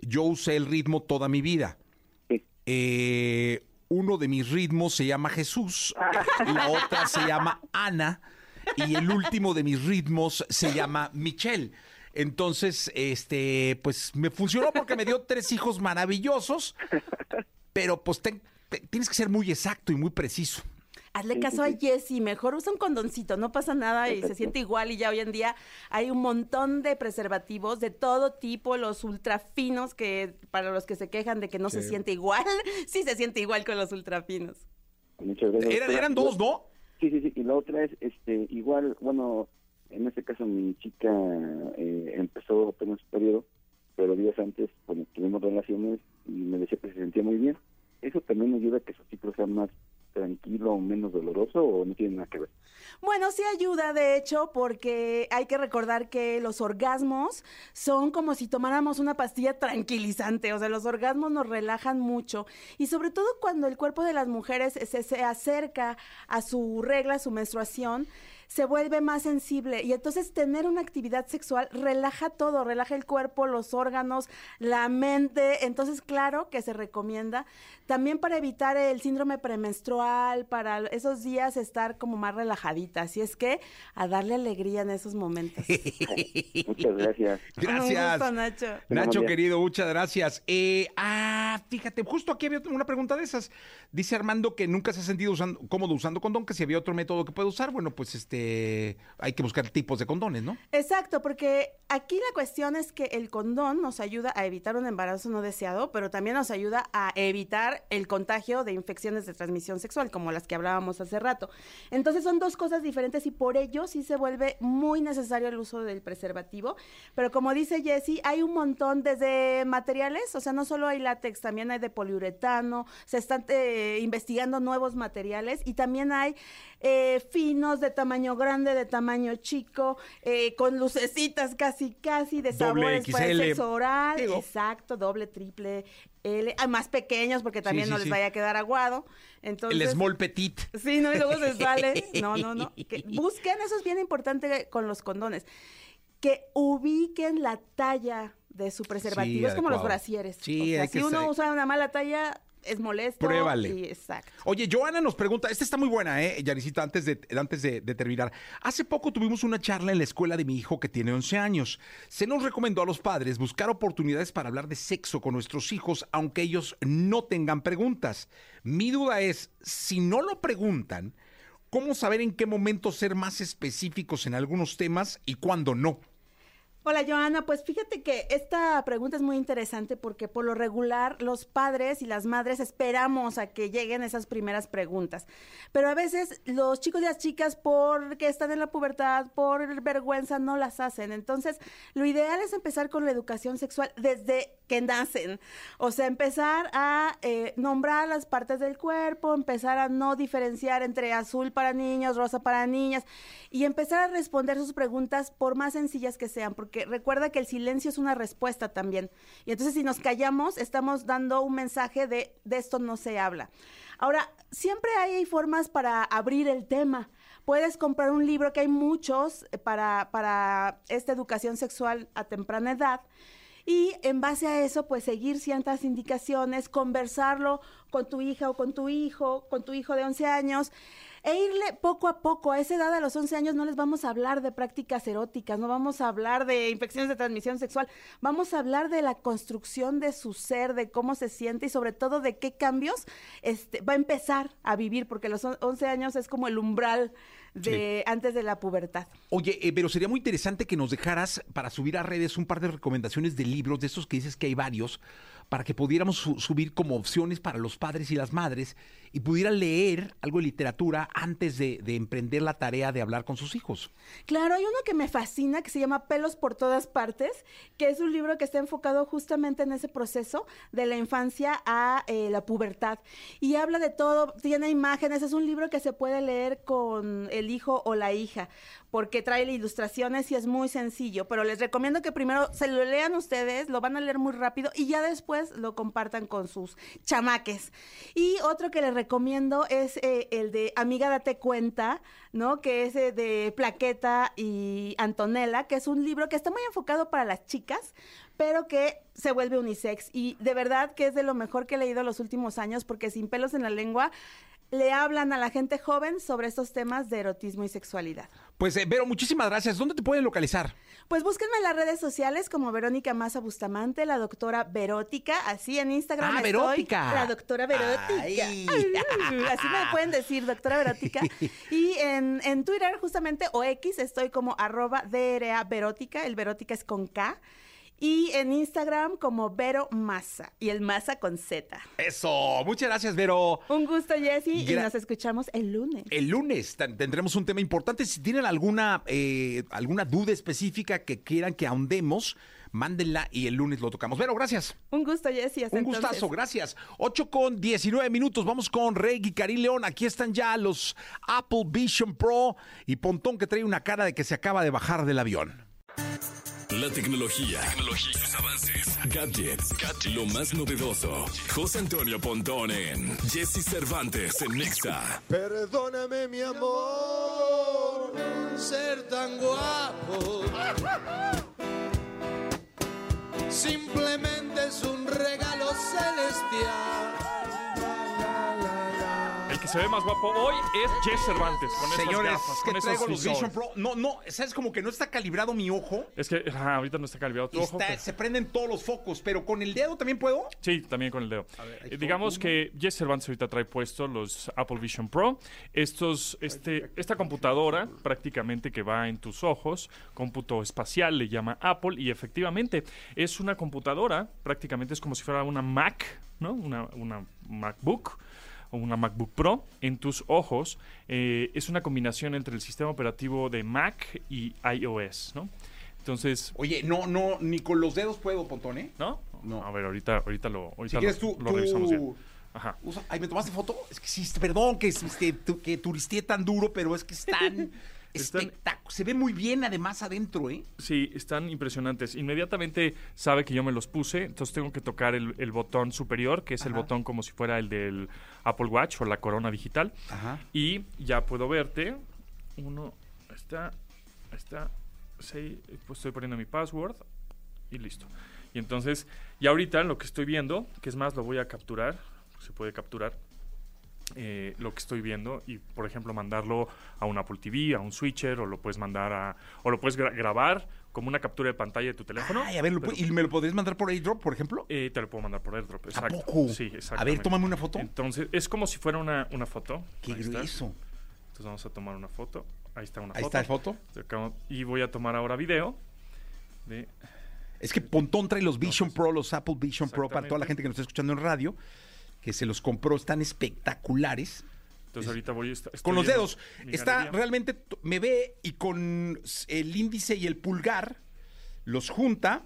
yo usé el ritmo toda mi vida. Sí. Eh, uno de mis ritmos se llama Jesús, *laughs* la otra se llama Ana y el último de mis ritmos se llama Michelle. Entonces, este, pues me funcionó porque me dio tres hijos maravillosos, pero pues ten- te- tienes que ser muy exacto y muy preciso. Hazle Sí, caso sí, a Jessy, mejor usa un condoncito, no pasa nada y se siente igual y ya hoy en día hay un montón de preservativos de todo tipo, los ultrafinos que para los que se quejan de que no se siente igual, *laughs* sí se siente igual con los ultrafinos. Muchas gracias. Eran, dos, ¿no? Sí, sí, sí. Y la otra es, este, igual, bueno, en este caso mi chica eh, empezó apenas su periodo, pero días antes, bueno, tuvimos relaciones y me decía que se sentía muy bien. ¿Eso también ayuda a que su ciclo sea más tranquilo o menos doloroso o no tiene nada que ver? Bueno, sí ayuda, de hecho, porque hay que recordar que los orgasmos son como si tomáramos una pastilla tranquilizante, o sea, los orgasmos nos relajan mucho y sobre todo cuando el cuerpo de las mujeres se, se acerca a su regla, a su menstruación, se vuelve más sensible y entonces tener una actividad sexual relaja todo, relaja el cuerpo, los órganos, la mente, entonces claro que se recomienda también para evitar el síndrome premenstrual, para esos días estar como más relajadita, así es que a darle alegría en esos momentos. *laughs* Muchas gracias. *laughs* Gracias. Un gusto, Nacho. Nacho, querido, muchas gracias. Eh, ah, fíjate, justo aquí había una pregunta de esas. Dice Armando que nunca se ha sentido usando, cómodo usando condón, que si había otro método que puede usar, bueno, pues este, hay que buscar tipos de condones, ¿no? Exacto, porque aquí la cuestión es que el condón nos ayuda a evitar un embarazo no deseado, pero también nos ayuda a evitar el contagio de infecciones de transmisión sexual, como las que hablábamos hace rato. Entonces son dos cosas diferentes y por ello sí se vuelve muy necesario el uso del preservativo. Pero como dice Jessie, hay un montón desde materiales, o sea, no solo hay látex, también hay de poliuretano, se están eh, investigando nuevos materiales y también hay eh, finos de tamaño grande, de tamaño chico, eh, con lucecitas casi, casi de Doble sabores para el XL. sexo oral. Digo. Exacto, doble, triple, L, ah, más pequeños porque también sí, no les sí. vaya a quedar aguado. Entonces, El small petit. Sí, no, y luego se sale. *laughs* No, no, no. Que busquen, eso es bien importante con los condones. Que ubiquen la talla de su preservativo. Es como los brasieres. Sí, o sea, hay si que uno usa una mala talla, es molesto. Pruébale. y- exacto. Oye, Joana nos pregunta, esta está muy buena, ¿eh? Yarisita, antes de, antes de, de terminar. Hace poco tuvimos una charla en la escuela de mi hijo que tiene 11 años. Se nos recomendó a los padres buscar oportunidades para hablar de sexo con nuestros hijos, aunque ellos no tengan preguntas. Mi duda es, si no lo preguntan, ¿cómo saber en qué momento ser más específicos en algunos temas y cuándo no? Hola, Joana. Pues fíjate que esta pregunta es muy interesante porque por lo regular los padres y las madres esperamos a que lleguen esas primeras preguntas. Pero a veces los chicos y las chicas, porque están en la pubertad, por vergüenza, no las hacen. Entonces, lo ideal es empezar con la educación sexual desde que nacen. O sea, empezar a eh, nombrar las partes del cuerpo, empezar a no diferenciar entre azul para niños, rosa para niñas y empezar a responder sus preguntas por más sencillas que sean, porque recuerda que el silencio es una respuesta también. Y entonces si nos callamos, estamos dando un mensaje de de esto no se habla. Ahora, siempre hay formas para abrir el tema. Puedes comprar un libro, que hay muchos eh, para, para esta educación sexual a temprana edad. Y en base a eso, pues seguir ciertas indicaciones, conversarlo con tu hija o con tu hijo, con tu hijo de 11 años, e irle poco a poco. A esa edad, a los 11 años, no les vamos a hablar de prácticas eróticas, no vamos a hablar de infecciones de transmisión sexual, vamos a hablar de la construcción de su ser, de cómo se siente y sobre todo de qué cambios este, va a empezar a vivir, porque los on- 11 años es como el umbral de antes de la pubertad. Oye, eh, pero sería muy interesante que nos dejaras para subir a redes un par de recomendaciones de libros, de esos que dices que hay varios, para que pudiéramos su- subir como opciones para los padres y las madres y pudiera leer algo de literatura antes de, de emprender la tarea de hablar con sus hijos. Claro, hay uno que me fascina que se llama Pelos por todas partes, que es un libro que está enfocado justamente en ese proceso de la infancia a eh, la pubertad. Y habla de todo, tiene imágenes, es un libro que se puede leer con el hijo o la hija, porque trae ilustraciones y es muy sencillo, pero les recomiendo que primero se lo lean ustedes, lo van a leer muy rápido y ya después lo compartan con sus chamaques. Y otro que les recomiendo es eh, el de Amiga Date Cuenta, ¿no? Que es eh, de Plaqueta y Antonella, que es un libro que está muy enfocado para las chicas, pero que se vuelve unisex. Y de verdad que es de lo mejor que he leído los últimos años, porque sin pelos en la lengua le hablan a la gente joven sobre estos temas de erotismo y sexualidad. Pues, eh, Vero, muchísimas gracias. ¿Dónde te pueden localizar? Pues búsquenme en las redes sociales como Verónica Maza Bustamante, la doctora Verótica, así en Instagram Ah, estoy, Verótica. la doctora Verótica. Ay. *laughs* Así me pueden decir, doctora Verótica. Y en, en Twitter justamente o X estoy como arroba DRA Verótica, el Verótica es con K. Y en Instagram como Vero Maza, y el Maza con Z. Eso, muchas gracias, Vero. Un gusto, Jessy, y nos escuchamos el lunes. El lunes tendremos un tema importante. Si tienen alguna, eh, alguna duda específica que quieran que ahondemos, mándenla y el lunes lo tocamos. Vero, gracias. Un gusto, Jessy. Un gustazo, entonces. gracias. 8 con 19 minutos. Vamos con Rey y Karim León. Aquí están ya los Apple Vision Pro y Pontón que trae una cara de que se acaba de bajar del avión. La tecnología, tecnología sus avances, gadgets, lo más novedoso. José Antonio Pontón en Jesse Cervantes en Nexa. Perdóname, mi amor, ser tan guapo. Simplemente es un regalo celestial. Que se ve más guapo hoy es Jess Cervantes. Con esas Señores, gafas, es con que esos traigo los. Vision Pro. No, no, ¿sabes? Como que no está calibrado mi ojo. Es que ajá, ahorita no está calibrado tu ojo. Está- pero- se prenden todos los focos, pero con el dedo también puedo. Sí, también con el dedo. ahí Eh, está digamos que Jess Cervantes ahorita trae puesto los Apple Vision Pro. Estos, este, esta computadora prácticamente que va en tus ojos, cómputo espacial le llama Apple y efectivamente es una computadora, prácticamente es como si fuera una Mac, ¿no? Una, una MacBook o una MacBook Pro en tus ojos. Eh, es una combinación entre el sistema operativo de Mac y iOS, ¿no? Entonces, Oye, no, no, ni con los dedos puedo, Pontón, ¿eh? ¿no? No. A ver, ahorita, ahorita lo, ahorita Si lo, quieres tú, lo tú- revisamos bien. Ajá. Usa- Ay, ¿me tomaste foto? Es que sí, perdón que, este, tu- que turisteé tan duro, pero es que están *laughs* Espectac- Se ve muy bien además adentro, ¿eh? Sí, están impresionantes. Inmediatamente sabe que yo me los puse, entonces tengo que tocar el, el botón superior, que es el botón como si fuera el del Apple Watch o la corona digital. Ajá. Y ya puedo verte. Uno, está, está, seis, pues estoy poniendo mi password y listo. Y entonces, y ahorita lo que estoy viendo, que es más, lo voy a capturar, se puede capturar. Eh, lo que estoy viendo y por ejemplo mandarlo a un Apple TV, a un switcher o lo puedes mandar a o lo puedes gra- grabar como una captura de pantalla de tu teléfono. Ay, a ver, ¿lo pero- pu- ¿y me lo podrías mandar por airdrop, por ejemplo? eh, te lo puedo mandar por airdrop, exacto. poco? Sí, A ver, tómame una foto. Entonces, es como si fuera una, una foto. Qué Ahí está. grueso. Entonces vamos a tomar una foto. Ahí está una Ahí foto. está la foto. Y voy a tomar ahora video de Es que Pontón trae los Vision Pro, los Apple Vision Pro, para toda la gente que nos está escuchando en radio, que se los compró, están espectaculares. Entonces ahorita voy a Con los dedos. Está realmente, me ve y con el índice y el pulgar los junta.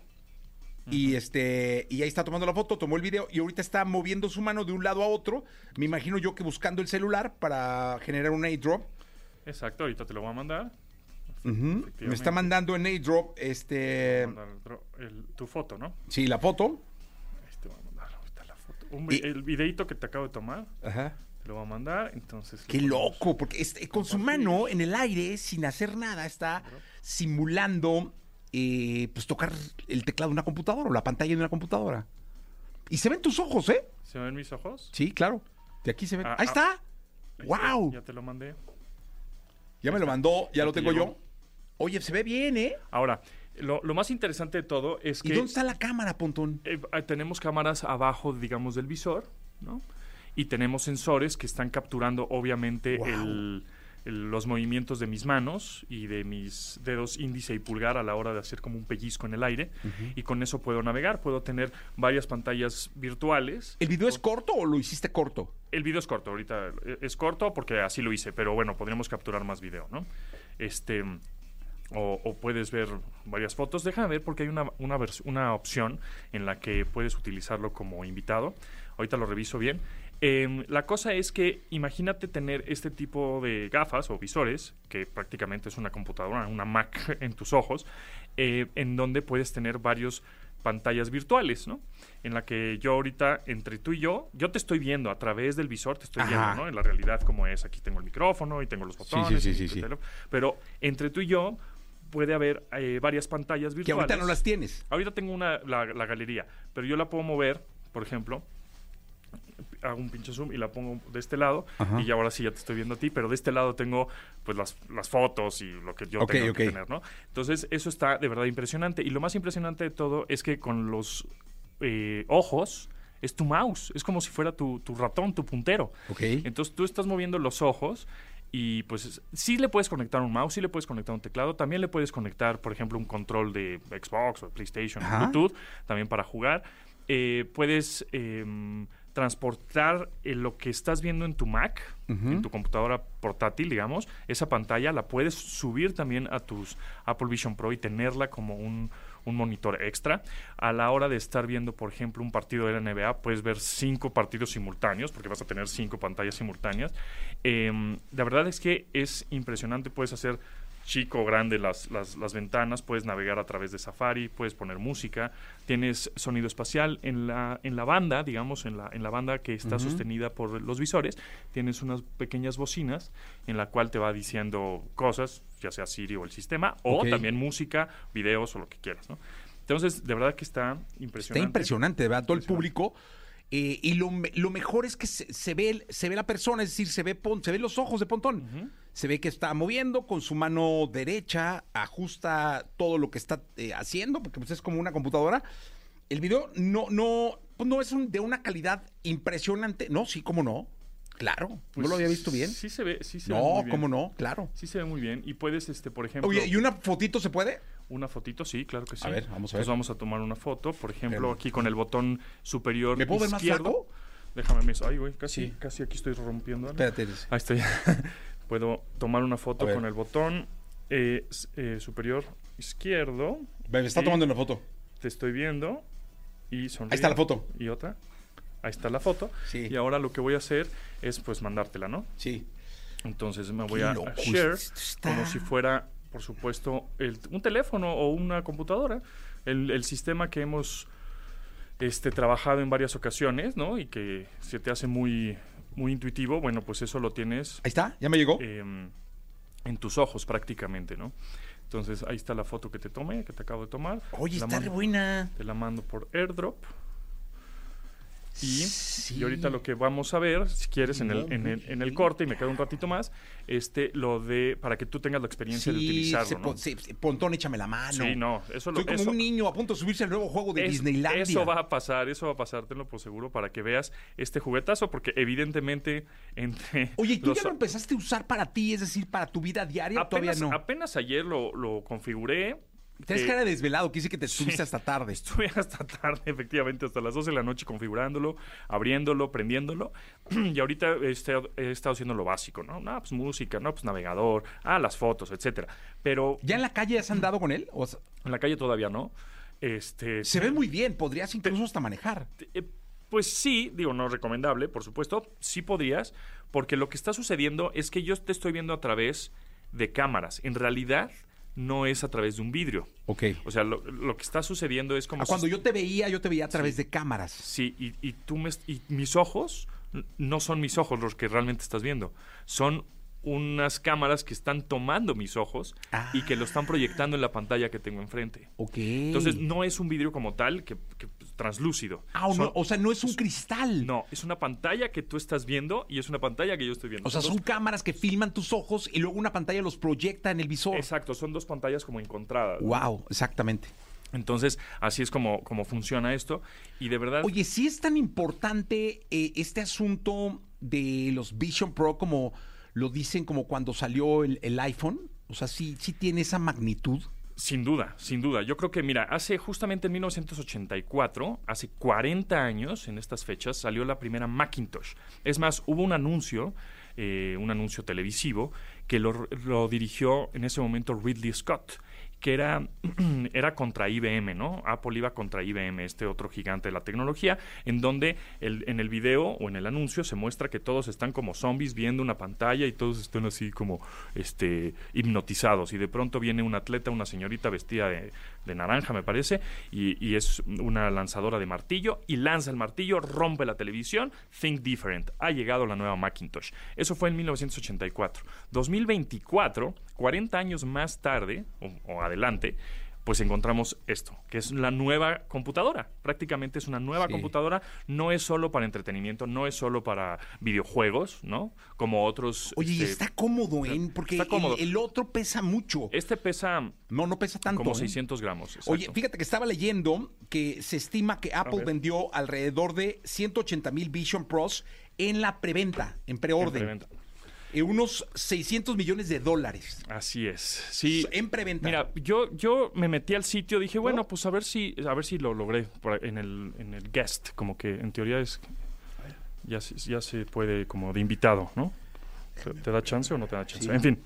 Y este y ahí está tomando la foto, tomó el video y ahorita está moviendo su mano de un lado a otro. Me imagino yo que buscando el celular para generar un airdrop. Exacto, ahorita te lo voy a mandar. Me está mandando en airdrop este el- tu foto, ¿no? sí, la foto. Un Y- vi- el videito que te acabo de tomar, Ajá. te lo voy a mandar. Entonces, Qué loco, porque este, con su mano en el aire, sin hacer nada, está simulando eh, pues tocar el teclado de una computadora o la pantalla de una computadora. Y se ven tus ojos, ¿eh? ¿Se ven mis ojos? Sí, claro. De aquí se ven. Ah, Ahí ah. está. Ahí ¡Wow! está, Ya te lo mandé. Ya me lo mandó, ya Ya lo te tengo yo. Oye, se ve bien, ¿eh? Ahora, lo, lo más interesante de todo es ¿Y que... dónde está la cámara, Pontón? eh, eh, tenemos cámaras abajo, digamos, del visor, ¿no? Y tenemos sensores que están capturando, obviamente, Wow. el, el- los movimientos de mis manos y de mis dedos índice y pulgar a la hora de hacer como un pellizco en el aire y con eso puedo navegar, puedo tener varias pantallas virtuales. ¿El video es corto o lo hiciste corto? El video es corto, ahorita eh, es corto porque así lo hice, pero bueno, podríamos capturar más video, ¿no? Este, o, o puedes ver varias fotos. Déjame ver porque hay una, una, una opción en la que puedes utilizarlo como invitado. Ahorita lo reviso bien. Em, la cosa es que imagínate tener este tipo de gafas o visores, que prácticamente es una computadora, una Mac *laughs* en tus ojos, eh, en donde puedes tener varios pantallas virtuales, ¿no? En la que yo ahorita, entre tú y yo, yo te estoy viendo a través del visor, te estoy Ajá. viendo, ¿no? En la realidad como es, aquí tengo el micrófono y tengo los sí, botones. sí, y sí, sí. teléfono, Pero entre tú y yo puede haber eh, varias pantallas Que virtuales. ahorita no las tienes. Ahorita tengo una, la, la galería, pero yo la puedo mover, por ejemplo, hago un pinche zoom y la pongo de este lado Ajá. y ya ahora sí ya te estoy viendo a ti, pero de este lado tengo pues las, las fotos y lo que yo Ok, tengo ok. que tener, ¿no? Entonces eso está de verdad impresionante y lo más impresionante de todo es que con los eh, ojos es tu mouse, es como si fuera tu, tu ratón, tu puntero. Ok. Entonces tú estás moviendo los ojos y pues es- sí le puedes conectar un mouse, sí le puedes conectar un teclado, también le puedes conectar, por ejemplo, un control de Xbox o de PlayStation, Ajá. Bluetooth, también para jugar. Eh, puedes em, transportar eh, lo que estás viendo en tu Mac, en tu computadora portátil, digamos, esa pantalla la puedes subir también a tus Apple Vision Pro y tenerla como un, un monitor extra. A la hora de estar viendo, por ejemplo, un partido de la NBA, puedes ver cinco partidos simultáneos, porque vas a tener cinco pantallas simultáneas. Em, la verdad es que es impresionante, puedes hacer chico o grande las, las, las ventanas, puedes navegar a través de Safari, puedes poner música, tienes sonido espacial en la, en la banda, digamos, en la, en la banda que está sostenida por los visores, tienes unas pequeñas bocinas en la cual te va diciendo cosas, ya sea Siri o el sistema, o también música, videos o lo que quieras, ¿no? Entonces, de verdad que está impresionante. Está impresionante, ¿verdad? Todo el público. eh, y lo, lo mejor es que se, se ve, se ve la persona, es decir, se ve, Pon- se ve los ojos de Pontón. Se ve que está moviendo con su mano derecha, ajusta todo lo que está eh, haciendo, porque pues, es como una computadora. El video no, no, pues, no es un- de una calidad impresionante. No, sí, cómo no. Claro, Pues, no lo había visto bien. Sí se ve, sí se ve No, muy bien. cómo no, claro. Sí se ve muy bien. Y puedes, este, por ejemplo... Oye, ¿y una fotito se puede? Una fotito, sí, claro que sí. A ver, vamos a Entonces ver. vamos a tomar una foto, por ejemplo, Pero- aquí con el botón superior ¿Me puedo ver más izquierdo. flaco? Déjame me... Ay, güey, casi, Sí. casi aquí estoy rompiendo. algo. Espérate. Ahí estoy. *laughs* Puedo tomar una foto con el botón eh, eh, superior izquierdo. Me está tomando una foto. Te estoy viendo y sonríe. Ahí está la foto. Y otra. Ahí está la foto. Sí. Y ahora lo que voy a hacer es pues mandártela, ¿no? Sí. Entonces me voy a, share está- como si fuera, por supuesto, el- un teléfono o una computadora. El, el sistema que hemos este, trabajado en varias ocasiones, ¿no? Y que se te hace muy, muy intuitivo. Bueno, pues eso lo tienes Ahí está, ya me llegó. em, en tus ojos prácticamente, ¿no? Entonces ahí está la foto que te tomé, que te acabo de tomar. Oye, La está re buena. Te la mando por airdrop. Y, Sí. y ahorita lo que vamos a ver, si quieres, en el, en el, en el corte, y me queda un ratito más, este, lo de, para que tú tengas la experiencia de utilizarlo, se ¿no? Pontón, échame la mano. Sí, no, eso lo Soy como eso- un niño a punto de subirse al nuevo juego de es- Disneylandia. Eso va a pasar, eso va a pasar, tenlo por seguro, para que veas este juguetazo, porque evidentemente entre... Oye, ¿y tú los- ya lo empezaste a usar para ti, es decir, para tu vida diaria? o Todavía apenas, no. apenas ayer lo, lo configuré. Tienes eh, cara de desvelado, quise que te sí. subiste hasta tarde. *laughs* Estuve hasta tarde, efectivamente, hasta las 12 de la noche configurándolo, abriéndolo, prendiéndolo. *clears throat* Y ahorita este, he estado haciendo lo básico, ¿no? No, pues música, no, pues navegador, ah, las fotos, etcétera. Pero ¿Ya en la calle has andado con él? O sea, en la calle todavía no. Este, se ve muy bien, podrías incluso hasta manejar. eh, pues sí, digo, no recomendable, por supuesto, sí podrías, porque lo que está sucediendo es que yo te estoy viendo a través de cámaras. En realidad, no es a través de un vidrio. Ok. O sea, lo, lo que está sucediendo es como Ah, si cuando yo te veía, yo te veía a través Sí. de cámaras. Sí, y, y tú me, y mis ojos no son mis ojos los que realmente estás viendo. Son unas cámaras que están tomando mis ojos y que lo están proyectando en la pantalla que tengo enfrente. Ok. Entonces, no es un vidrio como tal, que, que translúcido. Ah, o, no- o sea, no es un cristal. no, es una pantalla que tú estás viendo y es una pantalla que yo estoy viendo. O sea, son dos- cámaras que filman tus ojos y luego una pantalla los proyecta en el visor. Exacto, son dos pantallas como encontradas. Wow, exactamente. Entonces, así es como, como funciona esto. Y de verdad... Oye, sí es tan importante eh, este asunto de los Vision Pro como lo dicen como cuando salió el, iPhone? O sea, sí, sí tiene esa magnitud. Sin duda, sin duda. Yo creo que, mira, hace justamente en 1984, hace 40 años, en estas fechas, salió la primera Macintosh. Es más, hubo un anuncio, eh, un anuncio televisivo, que lo dirigió en ese momento Ridley Scott que era, *clears throat* era contra IBM, ¿no? Apple iba contra IBM, este otro gigante de la tecnología, en donde el, en el video o en el anuncio se muestra que todos están como zombies viendo una pantalla y todos están así como este, hipnotizados. Y de pronto viene un atleta, una señorita vestida de, de naranja, me parece, y, y, es una lanzadora de martillo, y lanza el martillo, rompe la televisión, Think Different. Ha llegado la nueva Macintosh. Eso fue en 1984. 2024, 40 años más tarde, o, o adelante, pues encontramos esto, que es la nueva computadora. Prácticamente es una nueva Sí. computadora, no es solo para entretenimiento, no es solo para videojuegos, ¿no? Como otros... Oye, y este, está cómodo, ¿eh? Porque Está cómodo. El, el otro pesa mucho. Este pesa... No, no pesa tanto. Como ¿eh? 600 gramos. Oye, fíjate que estaba leyendo que se estima que Apple vendió alrededor de 180 mil Vision Pros en la preventa, en preorden. preventa. Eh, unos 600 millones de dólares. Así es. Sí. En preventa. Mira, yo, yo me metí al sitio, dije, bueno, pues a ver si, a ver si lo logré en el, en el guest, como que en teoría es ya se, ya se puede como de invitado, ¿no? ¿Te, te da chance o no te da chance? Sí. En fin.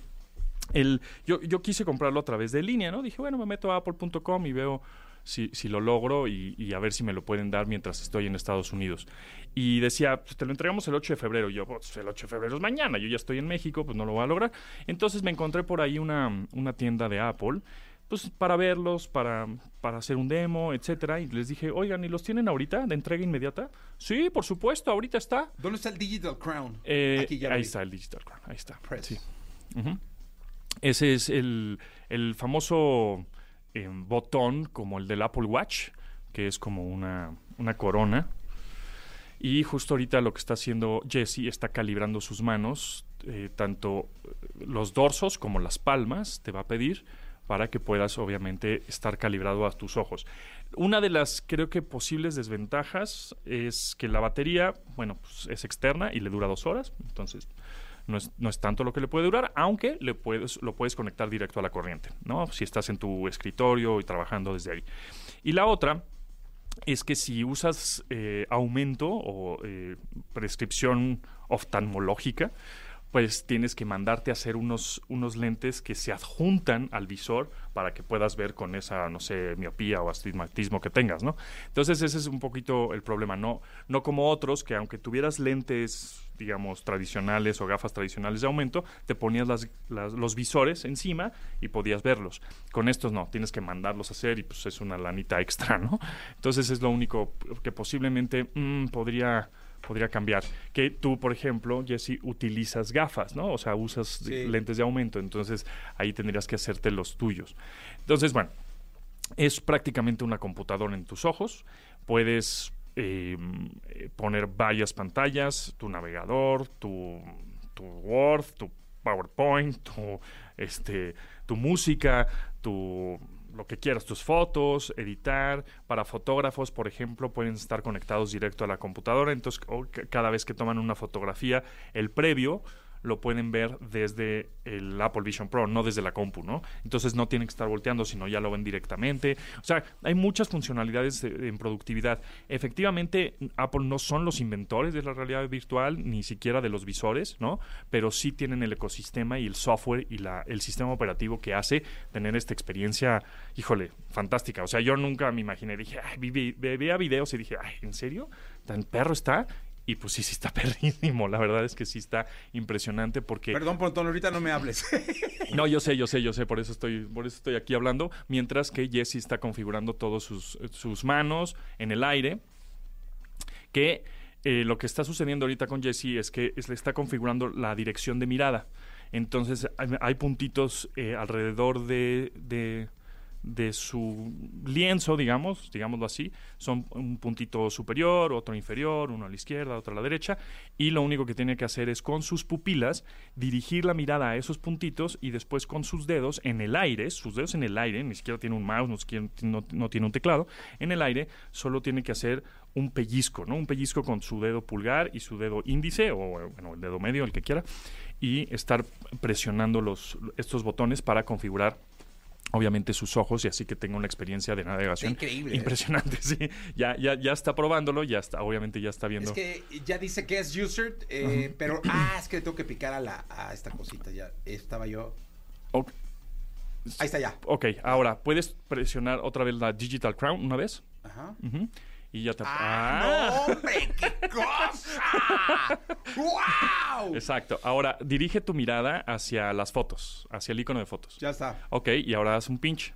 El, yo, yo quise comprarlo a través de línea, ¿no? Dije, bueno, me meto a apple.com y veo si, si lo logro y, y a ver si me lo pueden dar mientras estoy en Estados Unidos. Y decía, pues te lo entregamos el 8 de febrero. Y yo, pues el 8 de febrero es mañana, yo ya estoy en México, pues no lo voy a lograr. Entonces me encontré por ahí una, una tienda de Apple, pues para verlos, para, para hacer un demo, etcétera. Y les dije, oigan, ¿y los tienen ahorita de entrega inmediata? Sí, por supuesto, ahorita está. ¿Dónde está el Digital Crown? Eh, Aquí ya ahí está el Digital Crown, ahí está. Press. Sí. Ese es el, el famoso eh, botón como el del Apple Watch, que es como una, una corona. Y justo ahorita lo que está haciendo Jesse está calibrando sus manos, eh, tanto eh, los dorsos como las palmas, te va a pedir para que puedas obviamente estar calibrado a tus ojos. Una de las creo que posibles desventajas es que la batería, bueno, pues es externa y le dura dos horas, entonces no es, no es tanto lo que le puede durar, aunque le puedes, lo puedes conectar directo a la corriente, ¿no? Si estás en tu escritorio y trabajando desde ahí. Y la otra es que si usas eh, aumento o eh, prescripción oftalmológica, pues tienes que mandarte a hacer unos, unos lentes que se adjuntan al visor para que puedas ver con esa, no sé, miopía o astigmatismo que tengas, ¿no? Entonces ese es un poquito el problema, no, no como otros que aunque tuvieras lentes, digamos, tradicionales o gafas tradicionales de aumento, te ponías las, los visores encima y podías verlos. Con estos no, tienes que mandarlos a hacer y pues es una lanita extra, ¿no? Entonces es lo único que posiblemente mm, podría podría cambiar. Que tú, por ejemplo, Jesse, utilizas gafas, ¿no? O sea, usas Sí. lentes de aumento, entonces ahí tendrías que hacerte los tuyos. Entonces, bueno, es prácticamente una computadora en tus ojos. Puedes eh, eh, poner varias pantallas, tu navegador, tu, tu Word, tu PowerPoint, tu, este, tu música, tu lo que quieras, tus fotos, editar. Para fotógrafos, por ejemplo, pueden estar conectados directo a la computadora. Entonces, cada vez que toman una fotografía, el previo lo pueden ver desde el Apple Vision Pro, no desde la compu, ¿no? Entonces no tienen que estar volteando, sino ya lo ven directamente. O sea, hay muchas funcionalidades de- en productividad. Efectivamente, Apple no son los inventores de la realidad virtual, ni siquiera de los visores, ¿no? Pero sí tienen el ecosistema y el software y la, el sistema operativo que hace tener esta experiencia, híjole, fantástica. O sea, yo nunca me imaginé, dije, ay, veía videos y dije, ay, ¿en serio? ¿Tan perro está? Y pues sí, sí está *laughs* perrísimo. La verdad es que sí está impresionante porque... Perdón, Pontón, ahorita no me hables. *laughs* No, yo sé, yo sé, yo sé, por eso estoy, por eso estoy aquí hablando, mientras que Jesse está configurando todos sus, sus manos en el aire, que eh, lo que está sucediendo ahorita con Jesse es que es- le está configurando la dirección de mirada. Entonces hay, hay puntitos eh, alrededor de, de, de su lienzo, digamos, digámoslo así, son un puntito superior, otro inferior, uno a la izquierda, otro a la derecha, y lo único que tiene que hacer es con sus pupilas dirigir la mirada a esos puntitos y después con sus dedos en el aire, sus dedos en el aire, ni siquiera tiene un mouse, no, siquiera- no- no tiene un teclado, en el aire solo tiene que hacer un pellizco, ¿no? Un pellizco con su dedo pulgar y su dedo índice, o bueno, el dedo medio, el que quiera, y estar presionando los, estos botones para configurar obviamente sus ojos y así que tenga una experiencia de navegación increíble, ¿eh? impresionante *laughs* sí ya ya ya está probándolo ya está obviamente ya está viendo Es que ya dice que es user, eh, pero *clears throat* ah, es que le tengo que picar a la a esta cosita ya. Estaba yo. Ahí está ya. Ok, ahora puedes presionar otra vez la Digital Crown una vez Ajá. Ujú, y ya te ¡Ah, no, hombre, qué cosa! *laughs* ¡Wow! Exacto. Ahora, dirige tu mirada hacia las fotos, hacia el icono de fotos. Ya está. Ok, y ahora haz un pinch.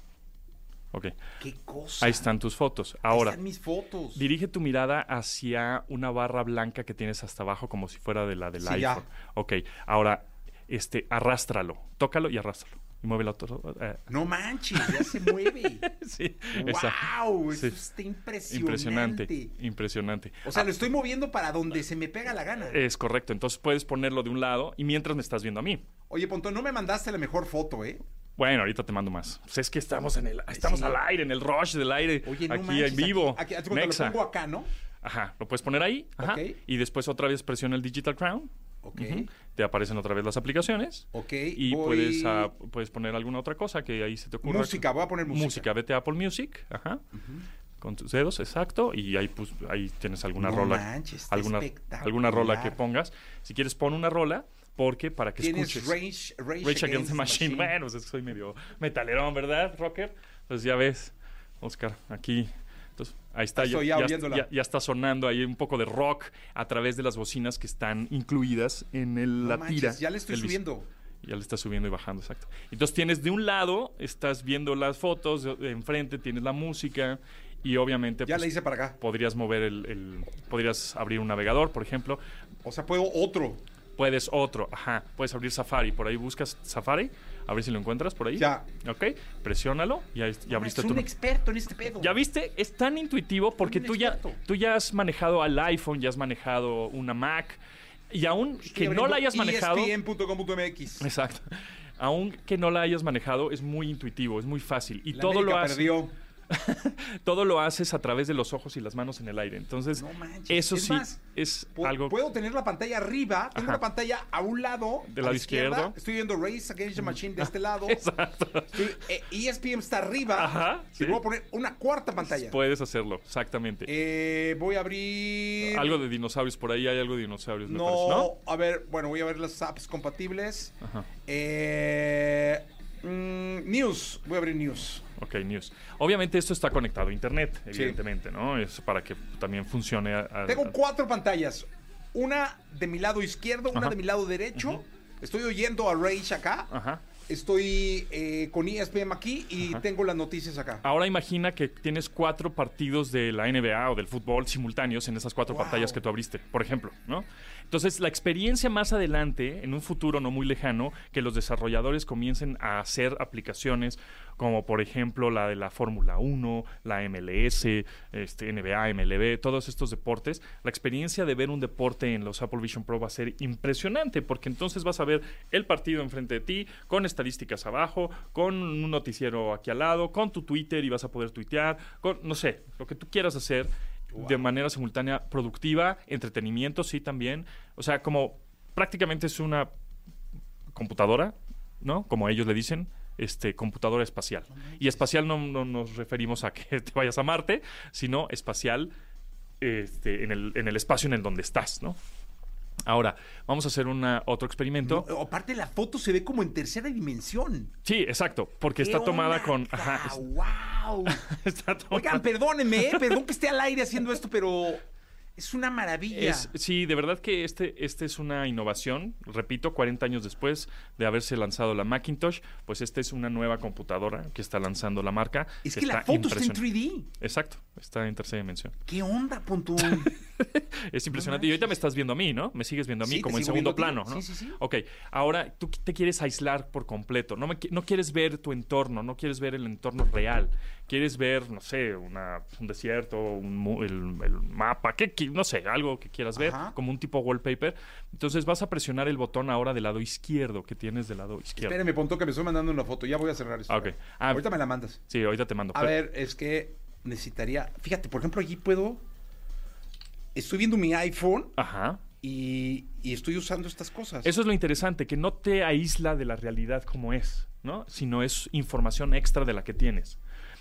Ok. ¡Qué cosa! Ahí están tus fotos. Ahora, Ahí están mis fotos. dirige tu mirada hacia una barra blanca que tienes hasta abajo, como si fuera de la del Sí, ya. iPhone. Ok, ahora, este, arrástralo. Tócalo y arrástralo. Y muévelo. otro- eh, No manches, ya se mueve. *laughs* sí, ¡Wow! sí. Eso está impresionante. Impresionante, impresionante. O sea, lo estoy moviendo para donde se me pega la gana. Es correcto. Entonces puedes ponerlo de un lado y mientras me estás viendo a mí. Oye, Pontón, no me mandaste la mejor foto, ¿eh? Bueno, ahorita te mando más. Pues es que estamos en el, estamos Sí. al aire, en el rush del aire. Oye, no aquí manches, en vivo. Aquí, aquí, lo pongo acá, ¿no? Ajá, lo puedes poner ahí. Ajá. Y después otra vez presiona el Digital Crown. Te aparecen otra vez las aplicaciones. Ok. Y voy- puedes, ah, puedes poner alguna otra cosa que ahí se te ocurra. Música, voy a poner música. Música, vete a Apple Music. Ajá. Con tus dedos, exacto. Y ahí, pues, ahí tienes alguna No rola. manches, alguna, alguna rola que pongas. Si quieres, pon una rola. Porque para que escuches. Rage- Rage Against, Against the Machine. Machine. Bueno, pues soy medio *laughs* metalerón, ¿verdad, Rocker? Pues ya ves, Oscar, aquí. Entonces, ahí está, ya, ya está sonando ahí un poco de rock a través de las bocinas que están incluidas en el, No la manches, tira. ya le estoy subiendo. Ya le estás subiendo y bajando, exacto. Entonces tienes de un lado, estás viendo las fotos, de, de enfrente tienes la música y obviamente Ya pues, le hice para acá. podrías mover el, el- podrías abrir un navegador, por ejemplo. O sea, puedo otro. Puedes otro, ajá. Puedes abrir Safari, por ahí buscas Safari, a ver si lo encuentras por ahí. Ya. Ok, presiónalo y ahí ya abriste Soy tu... un experto en este pedo. ¿Ya viste? Es tan intuitivo porque tú ya, tú ya has manejado al iPhone, ya has manejado una Mac y aún Estoy que no la hayas manejado... ESPN.com.mx. Exacto. Aún que no la hayas manejado, es muy intuitivo, es muy fácil. Y La todo lo, haces, perdió. *laughs* todo lo haces a través de los ojos y las manos en el aire. Entonces, No manches. eso Es sí más, es algo... Puedo tener la pantalla arriba, tengo Ajá. una pantalla a un lado, Del lado la izquierda, izquierdo. Estoy viendo Race Against the Machine de este lado. *laughs* Exacto. Estoy- eh, ESPN está arriba. Ajá, Y sí. voy a poner una cuarta pantalla. Puedes hacerlo, exactamente. Eh, voy a abrir. Algo de dinosaurios, por ahí hay algo de dinosaurios, me No, parece, ¿no? a ver, bueno, voy a ver las apps compatibles. Ajá. Eh, mm, news, voy a abrir News. Ok, news. Obviamente esto está conectado a internet, Sí. evidentemente, ¿no? Es para que también funcione. a- a- Tengo cuatro pantallas. Una de mi lado izquierdo, una Ajá. de mi lado derecho. Estoy oyendo a Rage acá. Ajá. Estoy eh, con ESPN aquí y Ajá. tengo las noticias acá. Ahora imagina que tienes cuatro partidos de la NBA o del fútbol simultáneos en esas cuatro Wow. pantallas que tú abriste, por ejemplo, ¿no? Entonces, la experiencia más adelante, en un futuro no muy lejano, que los desarrolladores comiencen a hacer aplicaciones como por ejemplo la de la Fórmula 1, la MLS, este, NBA, MLB, todos estos deportes, la experiencia de ver un deporte en los Apple Vision Pro va a ser impresionante, porque entonces vas a ver el partido enfrente de ti, con estadísticas abajo, con un noticiero aquí al lado, con tu Twitter y vas a poder tuitear, con, no sé, lo que tú quieras hacer de manera simultánea, productiva, entretenimiento, sí, también. O sea, como prácticamente es una computadora, ¿no? Como ellos le dicen, este, computadora espacial. Y espacial no, no nos referimos a que *laughs* te vayas a Marte, sino espacial este, en, el, en el espacio en el donde estás, ¿no? Ahora, vamos a hacer una, otro experimento. No, aparte la foto se ve como en tercera dimensión. Sí, exacto, porque ¿Qué está tomada con... Ajá, ¡Wow! *laughs* está tomada- Oigan, perdónenme, ¿eh? perdón que esté al aire haciendo esto, pero Es una maravilla. Es- sí, de verdad que este, este es una innovación. Repito, 40 años después de haberse lanzado la Macintosh, pues esta es una nueva computadora que está lanzando la marca. Es que la foto está en impresionante. 3D. Exacto, está en tercera dimensión. ¿Qué onda, Pontón? *laughs* Es impresionante. y ahorita me estás viendo a mí, ¿no? Me sigues viendo a mí Sí, como en segundo plano, ¿no? Sí, sí, sí. Ok, ahora tú te quieres aislar por completo. No, me no quieres ver tu entorno, no quieres ver el entorno real. Quieres ver, no sé, una, un desierto, un el, el mapa, ¿qué no sé, algo que quieras ver, Ajá. como un tipo wallpaper. Entonces vas a presionar el botón ahora del lado izquierdo que tienes del lado izquierdo. Espérame, Pontón, que me estoy mandando una foto. Ya voy a cerrar esto. Ah, ok. Ah, Ahorita me la mandas. Sí, ahorita te mando. A Pero- ver, es que necesitaría. Fíjate, por ejemplo, allí puedo. Estoy viendo mi iPhone Ajá. y, y estoy usando estas cosas. Eso es lo interesante, que no te aísla de la realidad como es, ¿no? Sino es información extra de la que tienes.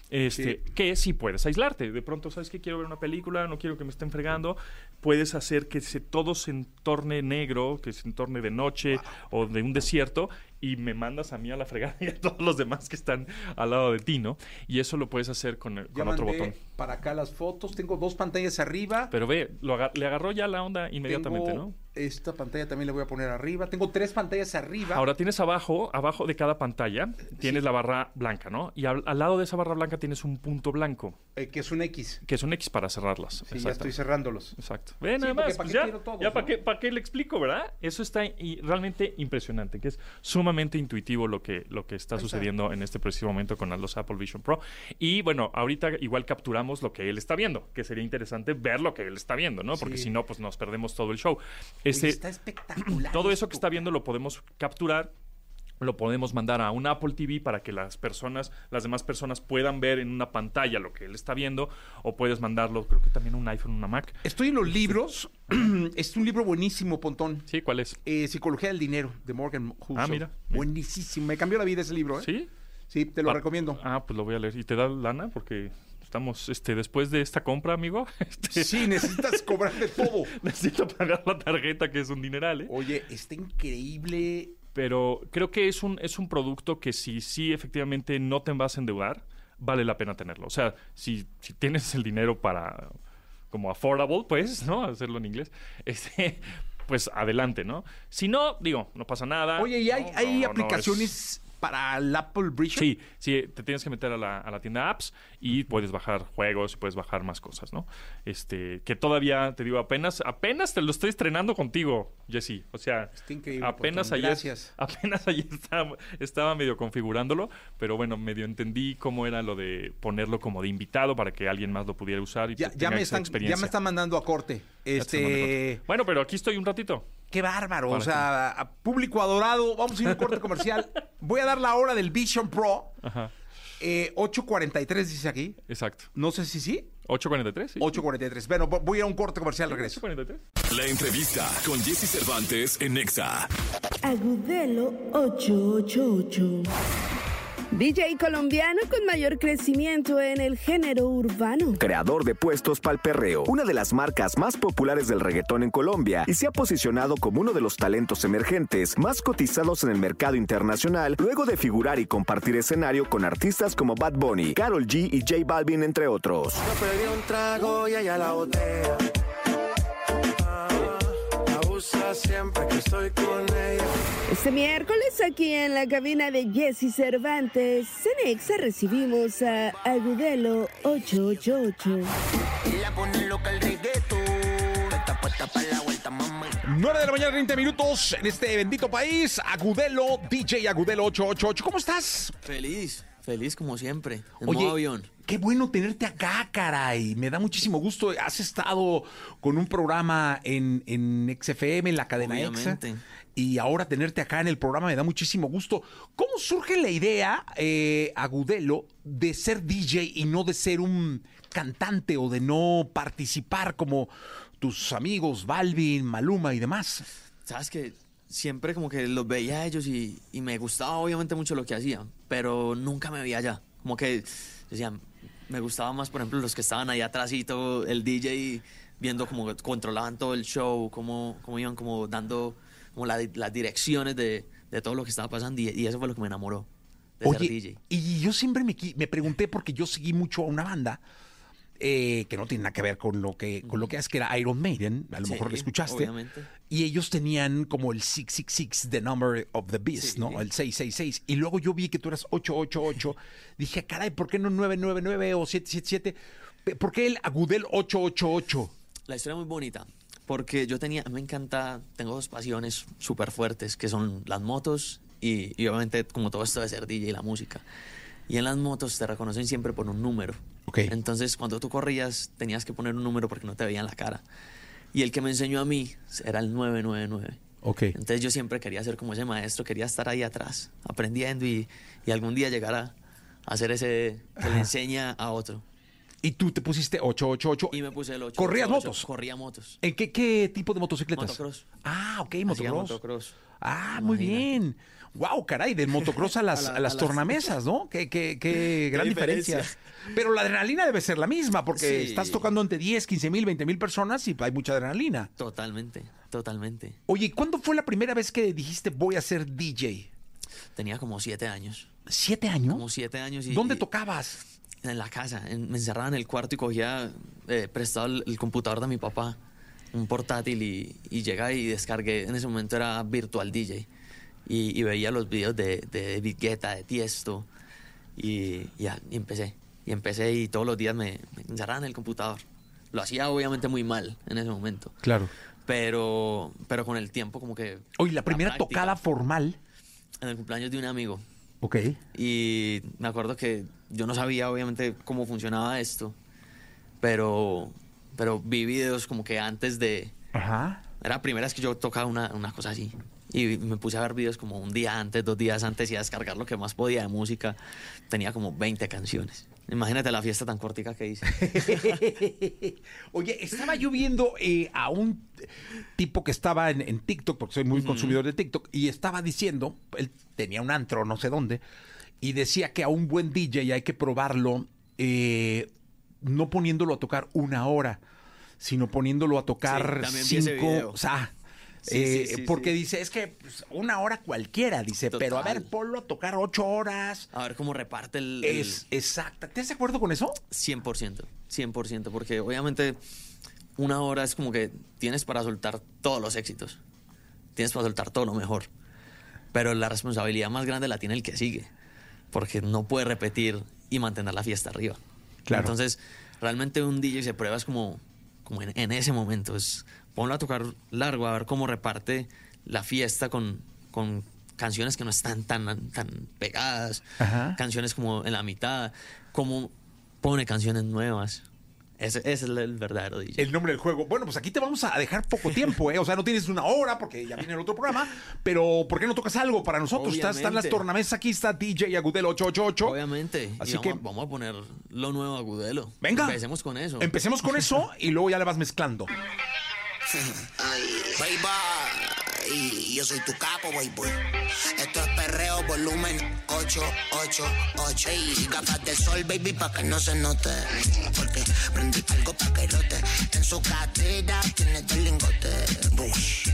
Este, Que sí puedes aislarte. De pronto, ¿sabes que Quiero ver una película, no quiero que me estén fregando. Puedes hacer que se, todo se entorne negro, que se entorne de noche o de un desierto y me mandas a mí a la fregada y a todos los demás que están al lado de ti, ¿no? Y eso lo puedes hacer con, con otro botón. Para acá las fotos. Tengo dos pantallas arriba. Pero ve, lo le agarró ya la onda inmediatamente, Tengo ¿no? Esta pantalla también la voy a poner arriba. Tengo tres pantallas arriba. Ahora tienes abajo, abajo de cada pantalla, tienes la barra blanca, ¿no? Y al, al lado de esa barra blanca tienes un punto blanco, eh, que es un X. que es un X para cerrarlas. Sí, ya estoy cerrándolos. Exacto. Ve nada más, ¿para pues ya, todos, ya para qué, para qué le explico, ¿verdad? Eso está y realmente impresionante, que es sumamente intuitivo lo que, lo que está. sucediendo en este preciso momento con los Apple Vision Pro. Y bueno, ahorita igual capturamos lo que él está viendo, que sería interesante ver lo que él está viendo, ¿no? Porque Sí. si no, pues nos perdemos todo el show. Este, está espectacular. todo eso que está viendo lo podemos capturar lo podemos mandar a un Apple TV para que las personas, las demás personas puedan ver en una pantalla lo que él está viendo, o puedes mandarlo, creo que también a un iPhone, una Mac. Estoy en los libros. *clears throat* es un libro buenísimo, Pontón. Sí, ¿cuál es? Eh, Psicología del Dinero, de Morgan Housel. Ah, mira. Buenísimo. Me cambió la vida ese libro, ¿eh? ¿Sí? Sí, te lo Pa- recomiendo. Ah, pues lo voy a leer. ¿Y te da lana? Porque estamos, este, después de esta compra, amigo, *laughs* este, Sí, necesitas cobrarle todo. *laughs* necesito pagar la tarjeta, que es un dineral, ¿eh? Oye, está increíble. Pero creo que es un, es un producto que si sí efectivamente no te vas a endeudar, vale la pena tenerlo. O sea, si, si tienes el dinero para como affordable, pues, ¿no? Hacerlo en inglés, *laughs* este, pues adelante, ¿no? Si no, digo, no pasa nada. Oye, ¿y hay, No, hay no, aplicaciones para el Apple Vision? Sí, sí, te tienes que meter a la, a la tienda apps y puedes bajar juegos y puedes bajar más cosas, ¿no? Este, que todavía, te digo, apenas, apenas te lo estoy estrenando contigo, Jesse. O sea, Está increíble, apenas ayer, Gracias. *laughs* apenas ayer estaba, estaba medio configurándolo, pero bueno, medio entendí cómo era lo de ponerlo como de invitado para que alguien más lo pudiera usar y Ya, ya me están, experiencia. ya me están mandando a corte. Este. Bueno, pero aquí estoy un ratito. Qué bárbaro. O sea, a público adorado. Vamos a ir a un corte comercial. Voy a dar la hora del Vision Pro. Ajá, Eh, 8.43 dice aquí. exacto. No sé si sí. 8.43, ¿sí? 8.43. Bueno, vo- voy a un corte comercial, regreso. 8.43. La entrevista con Jesse Cervantes en Nexa. Agudelo 888. DJ colombiano con mayor crecimiento en el género urbano. Creador de puestos pal perreo, una de las marcas más populares del reggaetón en Colombia y se ha posicionado como uno de los talentos emergentes más cotizados en el mercado internacional luego de figurar y compartir escenario con artistas como Bad Bunny, Karol G y J Balvin entre otros. Yo siempre que estoy con ella. Este miércoles aquí en la cabina de Jesse Cervantes, en Exa recibimos a Agudelo 888. La pone loca el reggaetón. Está puesta para la vuelta, mamá. 9 de la mañana, 30 minutos en este bendito país. Agudelo, DJ Agudelo 888. ¿Cómo estás? Feliz, feliz como siempre. En Oye, modo avión. Qué bueno tenerte acá, caray. Me da muchísimo gusto. Has estado con un programa en, en XFM, en la cadena EXA. Obviamente. Y ahora tenerte acá en el programa me da muchísimo gusto. ¿Cómo surge la idea, eh, Agudelo, de ser DJ y no de ser un cantante o de no participar como tus amigos Balvin, Maluma y demás? Sabes que siempre como que los veía a ellos y, y me gustaba obviamente mucho lo que hacían, pero nunca me veía allá. Como que decían, me gustaba más, por ejemplo, los que estaban ahí atrásito, el DJ viendo cómo controlaban todo el show, cómo, cómo iban como dando como la- las direcciones de, de todo lo que estaba pasando y, y eso fue lo que me enamoró de ser Oye, DJ. y yo siempre me, me pregunté, porque yo seguí mucho a una banda, eh, que no tiene nada que ver con lo que con lo que es que era Iron Maiden, a lo Sí, mejor lo escuchaste. obviamente. Y ellos tenían como el 666, the number of the beast, Sí. ¿no? El 666. Y luego yo vi que tú eras 888. Dije, caray, ¿por qué no 999 o 777? ¿Por qué el Agudel 888? La historia es muy bonita, porque yo tenía, me encanta, tengo dos pasiones súper fuertes, que son las motos y, y obviamente como todo esto de ser DJ y la música. Y en las motos te reconocen siempre por un número. Entonces cuando tú corrías tenías que poner un número porque no te veían la cara. Y el que me enseñó a mí era el 999. Ok. Entonces yo siempre quería ser como ese maestro, quería estar ahí atrás, aprendiendo y, y algún día llegar a, ser ese que le Ajá. enseña a otro. Y tú te pusiste 888. Y me puse el 8. ¿Corrías motos? Corría motos. ¿En qué, qué tipo de motocicletas? Motocross. Ah, ok, motocross. motocross. Ah, muy bien. Wow, caray, del motocross a *laughs* las, A la- a las a las- tornamesas, ¿no? Qué, qué, qué gran diferencia. diferencia. Pero la adrenalina debe ser la misma, porque Sí. estás tocando entre 10, 15 mil, 20 mil personas y hay mucha adrenalina. Totalmente, totalmente. Oye, ¿cuándo fue la primera vez que dijiste voy a ser DJ? Tenía como siete años. ¿Siete años? Como siete años. Y, ¿Dónde tocabas? En la casa. en- me encerraba en el cuarto y cogía eh, prestado el, el computador de mi papá, un portátil, y, y llegaba y descargué. En ese momento era Virtual DJ. Y, y veía los videos de, de Guetta, de Tiesto. Y, ya, y empecé. Y empecé y todos los días me, me encerraba en el computador. Lo hacía obviamente muy mal en ese momento. Claro. Pero, pero con el tiempo como que... Oye, la primera práctica. tocada formal. En el cumpleaños de un amigo. Ok. Y me acuerdo que yo no sabía obviamente cómo funcionaba esto, pero, pero vi videos como que antes de... Ajá. Era la primera vez que yo tocaba una, una cosa así. Y me puse a ver videos como un día antes, dos días antes y a descargar lo que más podía de música. Tenía como 20 canciones. Imagínate la fiesta tan cortica que hice. *laughs* Oye, estaba yo viendo eh, a un tipo que estaba en, en TikTok, porque soy muy consumidor de TikTok, y estaba diciendo, él tenía un antro, no sé dónde, y decía que a un buen DJ hay que probarlo eh, no poniéndolo a tocar una hora, sino poniéndolo a tocar Sí, cinco, o sea, Sí, eh, sí, sí, porque dice, es que pues, una hora cualquiera, dice, pero a ver, ponlo a tocar ocho horas. A ver cómo reparte el... el- Es exacta. ¿Estás de acuerdo con eso? 100%, 100%, porque obviamente una hora es como que tienes para soltar todos los éxitos, tienes para soltar todo lo mejor, pero la responsabilidad más grande la tiene el que sigue, porque no puede repetir y mantener la fiesta arriba. Claro. Entonces, realmente un DJ se prueba es como, como en, en ese momento, es ponlo a tocar largo, a ver cómo reparte la fiesta con, con canciones que no están tan, tan pegadas, Ajá. canciones como en la mitad, cómo pone canciones nuevas. Ese, ese es el, verdadero DJ. El nombre del juego. Bueno, pues aquí te vamos a dejar poco tiempo, ¿eh? O sea, no tienes una hora porque ya viene el otro programa, pero ¿por qué no tocas algo para nosotros? Están, están las tornamesas aquí, está DJ Agudel 888. Obviamente. Así vamos, que- vamos a poner lo nuevo a Gudelo. Venga. Empecemos con eso. Empecemos con eso y luego ya le vas mezclando. *laughs* Baby, y yo soy tu capo, baby. Esto es perreo, volumen 888. Y gafas de sol, baby, pa' que no se note. Porque prendí algo pa' que rote. En su cartera tiene dos lingotes.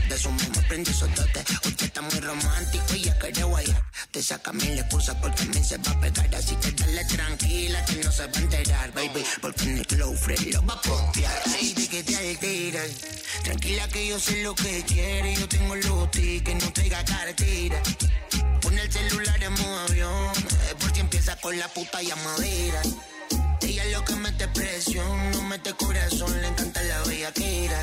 De su mismo prendí sotote. Usted está muy romántico y ya quiere guayar. Te saca mil excusas porque a mí se va a pegar. Así que dale tranquila que no se va a enterar, baby. Porque en el flow free lo va a postear. De que te alteras. Tranquila que yo sé lo que quiere. Yo tengo los tickets, no traiga cartera. Pon el celular en modo avión. Es por si empieza con la puta llamadera. Ella es lo que mete presión, no mete corazón, le encanta la bellaquera.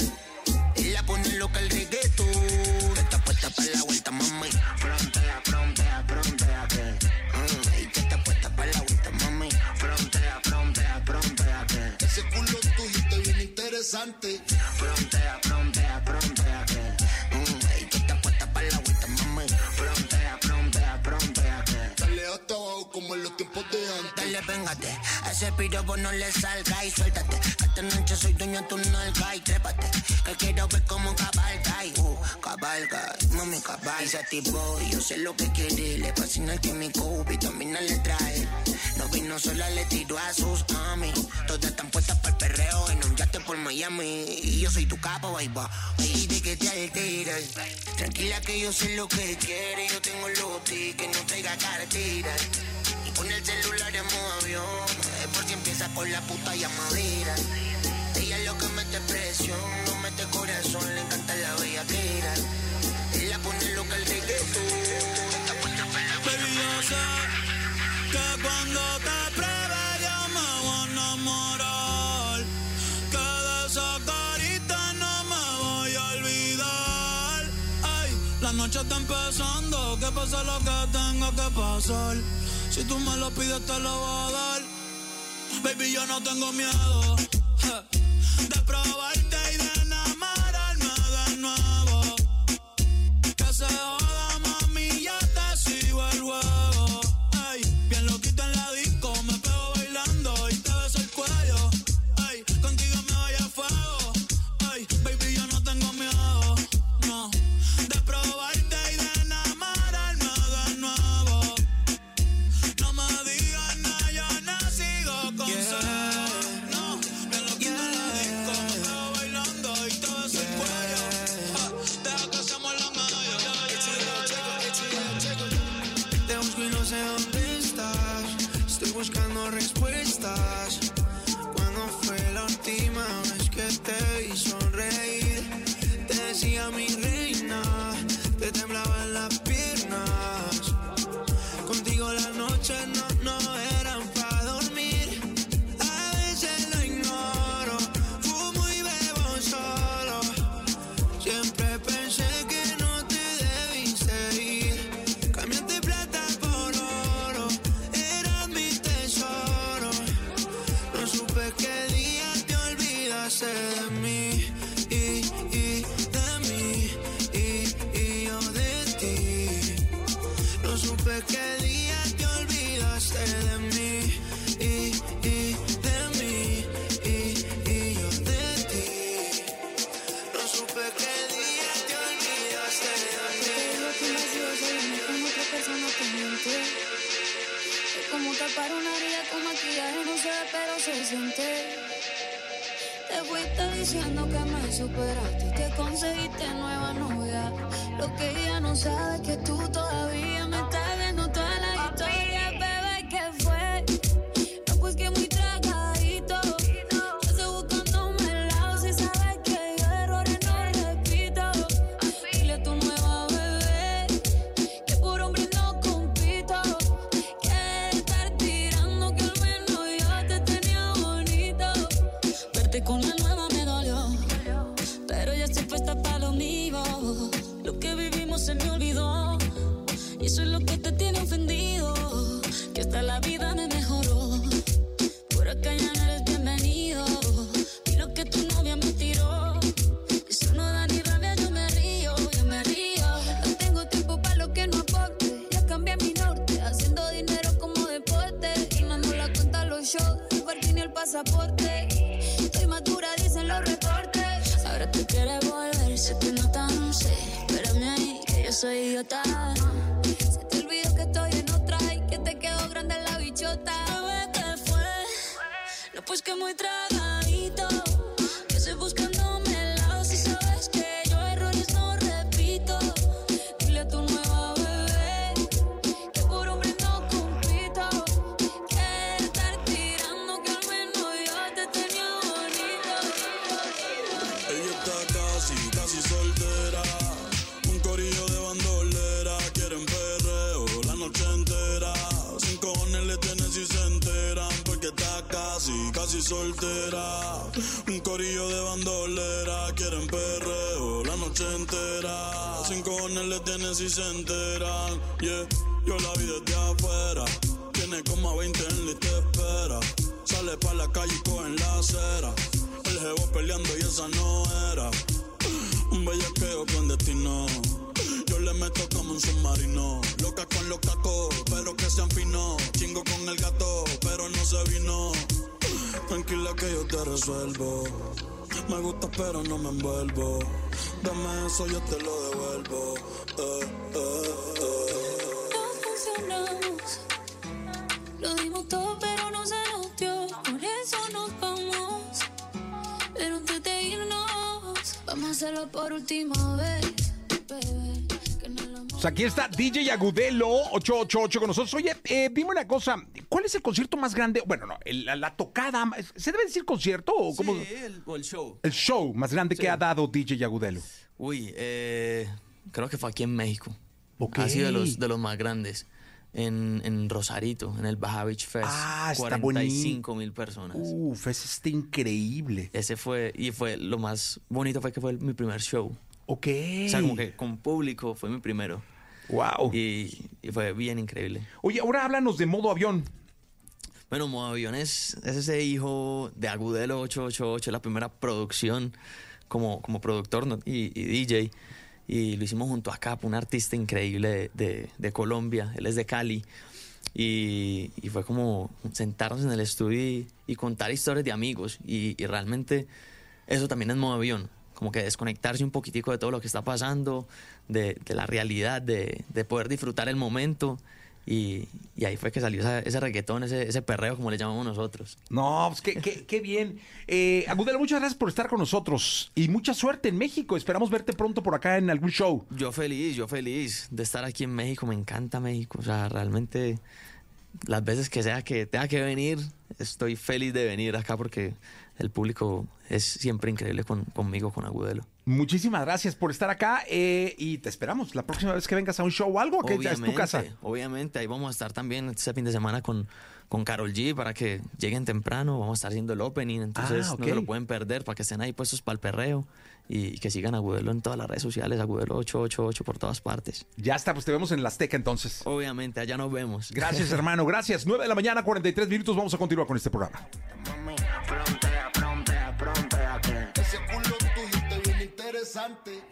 Él la pone loca el reggaetón. Está puesta para la vuelta, mami. Frontea, frontea, frontea, que. Ah, y que está puesta para la vuelta, mami. Frontea, frontea, frontea, que. Ese culo tuyo está bien interesante. Ese piropo no le salga y suéltate. Esta noche soy dueño de tu nalga y trépate. Que quiero ver cómo cabalga y uh, cabalga. Mami, cabalga. Y se activó y yo sé lo que quiere. Le fascina el químico, vitamina le trae. No vino sola, le tiró a sus amis. Todas están puestas para el perreo en un yate por Miami. Y yo soy tu capo, baby. Y de que te alteras. Tranquila que yo sé lo que quiere. Yo tengo los tickets, no traiga cartera. Con el celular en modo avión. Eh, es Por si empieza con la puta llamadera. Ella es lo que mete presión, no mete corazón, le encanta la bellaquera. Ella pone lo que el reggaetón. Pero yo sé que cuando te pruebe yo me voy a enamorar. Que de esa carita no me voy a olvidar. Ay, la noche está empezando, que pasa lo que tenga que pasar. Si tú me lo pides, te lo voy a dar. Baby, yo no tengo miedo de probarte y de enamorarme de nuevo. Que se Supe que día te olvidaste de mí. Me otra persona que miente. Es como tapar una herida con maquillaje, no se ve, pero se siente. Te fuiste diciendo que me superaste que conseguiste nueva novia. Lo que ella no sabe es que tú todavía me estás pero no me envuelvo. Dame eso, yo te lo devuelvo. Eh, eh, eh. No funcionamos, lo dimos todo, pero no se nos dio. Por eso nos vamos, pero antes de irnos, vamos a hacerlo por última vez, bebé. Pues aquí está DJ Agudelo 888 con nosotros. Oye, eh, dime una cosa, ¿cuál es el concierto más grande? Bueno, no, el- la, la tocada, ¿se debe decir concierto o cómo? Sí, el, o el show. El show más grande que ha dado DJ Agudelo. Uy, eh, creo que fue aquí en México. Ok. Ha sido de los, de los más grandes. En, en Rosarito, en el Baja Beach Fest. Ah, está 45 mil personas. Uf, ese está increíble. Ese fue, y fue lo más bonito fue que fue mi primer show. Ok. O sea, como que con público fue mi primero. Wow. Y, y fue bien increíble. Oye, ahora háblanos de modo avión. Bueno, Modo es ese hijo de Agudelo 888, la primera producción como, como productor ¿no? y, y DJ. Y lo hicimos junto a Cap, un artista increíble de, de- de Colombia. Él es de Cali. Y, y fue como sentarnos en el estudio y, y contar historias de amigos. Y, y realmente eso también es modo avión. Como que desconectarse un poquitico de todo lo que está pasando, de, de la realidad, de, de poder disfrutar el momento. Y, y ahí fue que salió esa- ese reggaetón, ese, ese perreo, como le llamamos nosotros. No, pues qué, qué- qué bien. Eh, Agudelo, muchas gracias por estar con nosotros y mucha suerte en México. Esperamos verte pronto por acá en algún show. Yo feliz, yo feliz de estar aquí en México, me encanta México, o sea, realmente las veces que sea que tenga que venir, estoy feliz de venir acá porque el público es siempre increíble con- conmigo, con Agudelo. Muchísimas gracias por estar acá eh, y te esperamos la próxima vez que vengas a un show o algo, que es tu casa. Obviamente, ahí vamos a estar también este fin de semana con, con Carol G para que lleguen temprano, vamos a estar haciendo el opening, entonces Ah, no se lo pueden perder para que estén ahí puestos para el perreo y, que sigan Agudelo en todas las redes sociales, Agudelo 888 por todas partes. Ya está, pues te vemos en la Azteca entonces. Obviamente, allá nos vemos. Gracias, *laughs* hermano, gracias. 9 de la mañana, 43 minutos. Vamos a continuar con este programa. Frontea, frontea, frontea, que ese culo tuyo te viene interesante.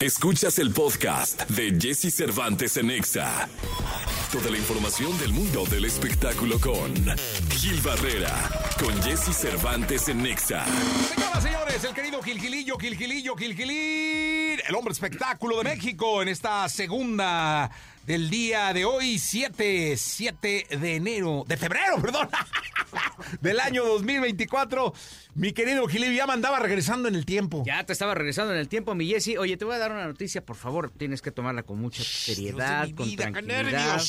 Escuchas el podcast de Jesse Cervantes en Exa. Toda la información del mundo del espectáculo con Gil Barrera, con Jesse Cervantes en Exa. Señoras, señores, el querido Gilgilillo, Gilgilillo, Gilgilín, el hombre espectáculo de México en esta segunda del día de hoy, 7, 7 de enero, de febrero, *laughs* perdón, del año 2024. Mi querido Gilillo ya me andaba regresando en el tiempo. Ya te estaba regresando en el tiempo, mi Jessy. Oye, te voy a dar una noticia, por favor. Tienes que tomarla con mucha seriedad, con tranquilidad.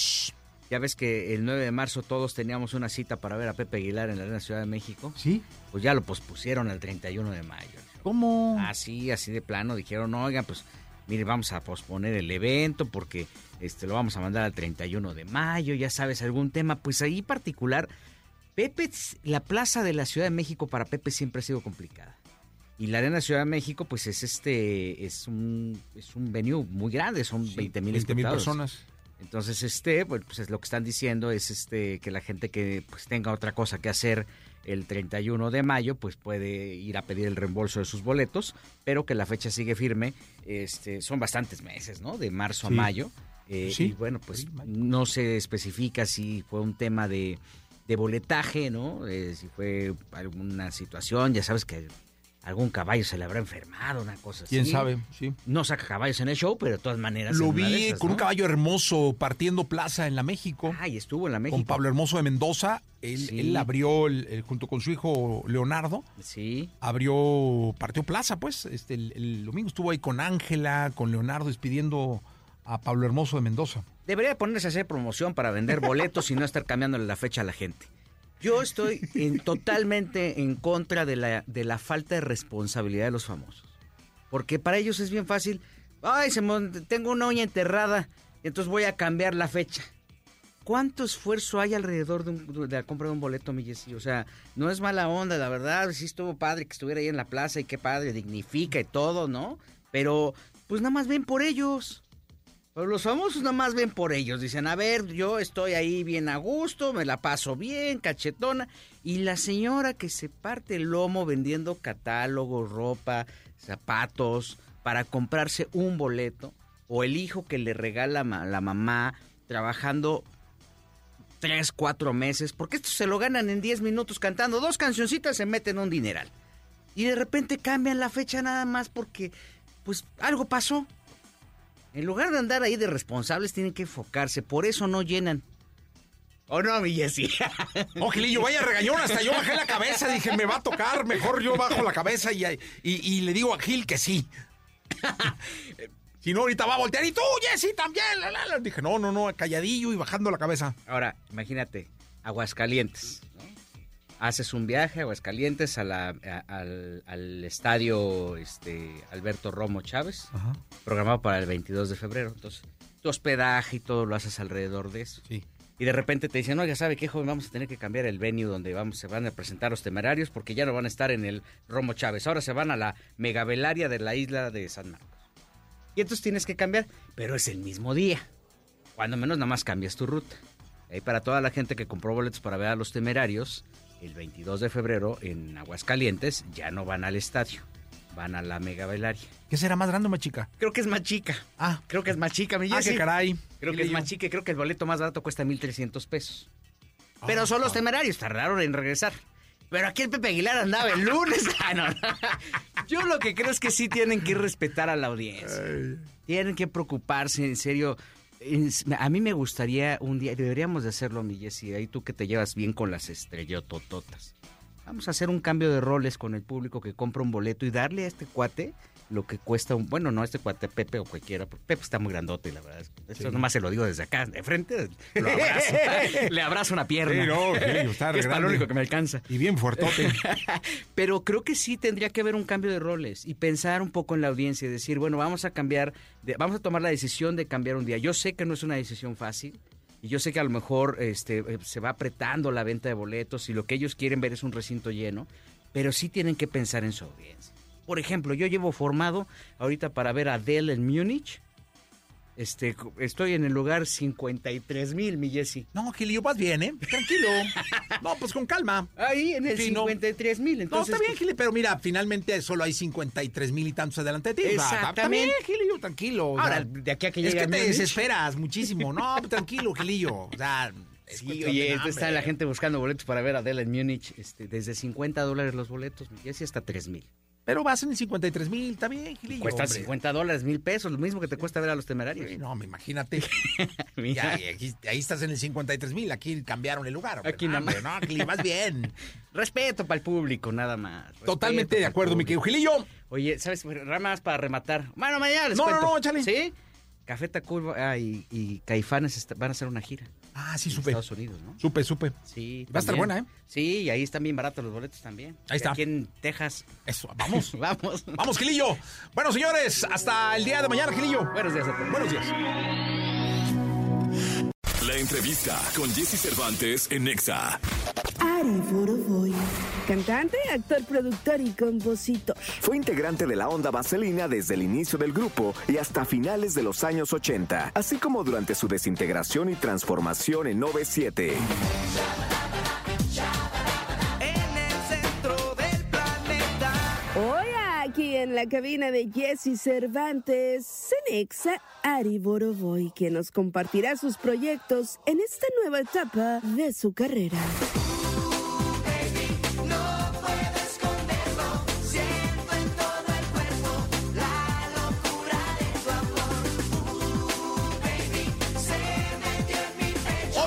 Ya ves que el 9 de marzo todos teníamos una cita para ver a Pepe Aguilar en la Arena Ciudad de México. Sí. Pues ya lo pospusieron al 31 de mayo. ¿Cómo? Así, así de plano. Dijeron, oigan, pues mire, vamos a posponer el evento porque este lo vamos a mandar al 31 de mayo. Ya sabes, algún tema. Pues ahí particular, Pepe, la plaza de la Ciudad de México para Pepe siempre ha sido complicada. Y la Arena Ciudad de México, pues es este, es un, es un venue muy grande, son 20 mil 20 mil personas. Entonces, este, pues, pues, es lo que están diciendo es este que la gente que pues tenga otra cosa que hacer el 31 de mayo, pues puede ir a pedir el reembolso de sus boletos, pero que la fecha sigue firme. Este, son bastantes meses, ¿no? De marzo Sí. a mayo. Eh, Sí. Y bueno, pues no se especifica si fue un tema de, de boletaje, ¿no? Eh, si fue alguna situación, ya sabes que algún caballo se le habrá enfermado, una cosa así. ¿Quién sabe? Sí. No saca caballos en el show, pero de todas maneras. Lo vi esas, con ¿no? un caballo hermoso partiendo plaza en la México. Ah, y estuvo en la México. Con Pablo Hermoso de Mendoza. Él, Sí. él abrió, el- el- junto con su hijo Leonardo, Sí. abrió, partió plaza, pues. Este, el, el domingo estuvo ahí con Ángela, con Leonardo, despidiendo a Pablo Hermoso de Mendoza. Debería ponerse a hacer promoción para vender boletos y no estar cambiándole la fecha a la gente. Yo estoy en- totalmente en contra de la, de la falta de responsabilidad de los famosos. Porque para ellos es bien fácil. Ay, tengo una uña enterrada, entonces voy a cambiar la fecha. ¿Cuánto esfuerzo hay alrededor de, la compra de un boleto, mi? O sea, no es mala onda, la verdad. Sí estuvo padre que estuviera ahí en la plaza y qué padre, dignifica y todo, ¿no? Pero, pues nada más ven por ellos. Pero los famosos nada más ven por ellos. Dicen, a ver, yo estoy ahí bien a gusto, me la paso bien, cachetona. Y la señora que se parte el lomo vendiendo catálogos, ropa, zapatos, para comprarse un boleto. O el hijo que le regala la mamá trabajando tres, cuatro meses. Porque esto se lo ganan en 10 minutos cantando. Dos cancioncitas se meten un dineral. Y de repente cambian la fecha nada más porque, pues, algo pasó. En lugar de andar ahí de responsables, tienen que enfocarse. Por eso no llenan. ¿O no, mi Jessy? Oh, Gilillo, vaya regañón, hasta yo bajé la cabeza, dije, me va a tocar, mejor yo bajo la cabeza y, y- y le digo a Gil que sí. *laughs* Si no, ahorita va a voltear y tú, Jessy, también. la, la, la. Dije, no, no, no, calladillo y bajando la cabeza. Ahora, imagínate, Aguascalientes. ¿no? Haces un viaje a Aguascalientes a la- a- al, al estadio este, Alberto Romo Chávez, Ajá. programado para el 22 de febrero. Entonces, tu hospedaje y todo lo haces alrededor de eso. Sí. Y de repente te dicen, oiga, ¿sabe qué, joven? Vamos a tener que cambiar el venue donde vamos, se van a presentar los temerarios porque ya no van a estar en el Romo Chávez. Ahora se van a la megavelaria de la isla de San Marcos. Y entonces tienes que cambiar, pero es el mismo día. Cuando menos nada más cambias tu ruta. Ahí para toda la gente que compró boletos para ver a los temerarios, el 22 de febrero en Aguascalientes ya no van al estadio, van a la megavelaria. ¿Qué será más grande o más chica? Creo que es más chica. Ah. Creo que es más chica, mi Ah, Jessy. qué caray. Creo ¿Qué que es más chica creo que el boleto más barato cuesta 1.300 pesos. Ah, Pero son los temerarios, tardaron en regresar. Pero aquí el Pepe Aguilar andaba el lunes. *laughs* Ah, no, no. Yo lo que creo es que sí tienen que respetar a la audiencia. Tienen que preocuparse, en serio. A mí me gustaría un día, deberíamos de hacerlo, mi Jessy, ahí tú que te llevas bien con las estrellotototas. Vamos a hacer un cambio de roles con el público que compra un boleto y darle a este cuate lo que cuesta un... Bueno, no, este cuate Pepe o cualquiera, porque Pepe está muy grandote, la verdad. Esto Sí. nomás se lo digo desde acá, de frente, lo abrazo. *laughs* le abrazo una pierna. Sí, no, está que *laughs* es para lo único que me alcanza. Y bien fuertote. *laughs* Pero creo que sí tendría que haber un cambio de roles y pensar un poco en la audiencia y decir, bueno, vamos a cambiar, de- vamos a tomar la decisión de cambiar un día. Yo sé que no es una decisión fácil y yo sé que a lo mejor este, eh, se va apretando la venta de boletos y lo que ellos quieren ver es un recinto lleno, pero sí tienen que pensar en su audiencia. Por ejemplo, yo llevo formado ahorita para ver a Adele en Múnich. Este, estoy en el lugar 53 mil, mi Jessy. No, Gilillo, vas bien, ¿eh? Tranquilo. *laughs* No, pues con calma. Ahí en el Sí, no. 53 mil, No, entonces... está bien, Gilillo, pero mira, finalmente solo hay 53 mil y tantos adelante de ti. Va, Está Exactamente. bien, Gilillo, tranquilo. o Ahora, sea, de aquí a que Es llegue que a te desesperas muchísimo. No, pues, *laughs* tranquilo, Gilillo. O sea, es Sí, oye, está la gente buscando boletos para ver a Adele en Múnich, este, desde 50 dólares los boletos, mi Jessy, hasta 3 mil. Pero vas en el 53 mil, está bien, Gilillo. Cuesta hombre. 50 dólares, mil pesos, lo mismo que te cuesta ver a los temerarios. Sí, no, me imagínate. *laughs* Ya, aquí- ahí estás en el 53 mil, aquí cambiaron el lugar. hombre. Aquí No, nada más. No, Gilillo, vas bien. *laughs* Respeto para el público, nada más. Respeto Totalmente de acuerdo, mi querido Gilillo. Oye, ¿sabes? Nada más para rematar. Bueno, mañana les No, no, cuento. no, échale. ¿Sí? Café Tacuba ah, y, y Caifanes van a hacer una gira. Ah, sí, supe. Estados Unidos, ¿no? Supe, supe. Sí. Va a estar buena, ¿eh? Sí, y ahí están bien baratos los boletos también. Ahí está. Aquí en Texas. Eso, vamos. *laughs* Vamos. Vamos, Gilillo. Bueno, señores, hasta el día de mañana, Gilillo. Buenos días a todos. Buenos días. La entrevista con Jesse Cervantes en Nexa. Ari Boroboy, cantante, actor, productor y compositor. Fue integrante de la onda vaselina desde el inicio del grupo y hasta finales de los años 80, así como durante su desintegración y transformación en 97. En la cabina de Jesse Cervantes, Cenexa Ari Boroboy, que nos compartirá sus proyectos en esta nueva etapa de su carrera.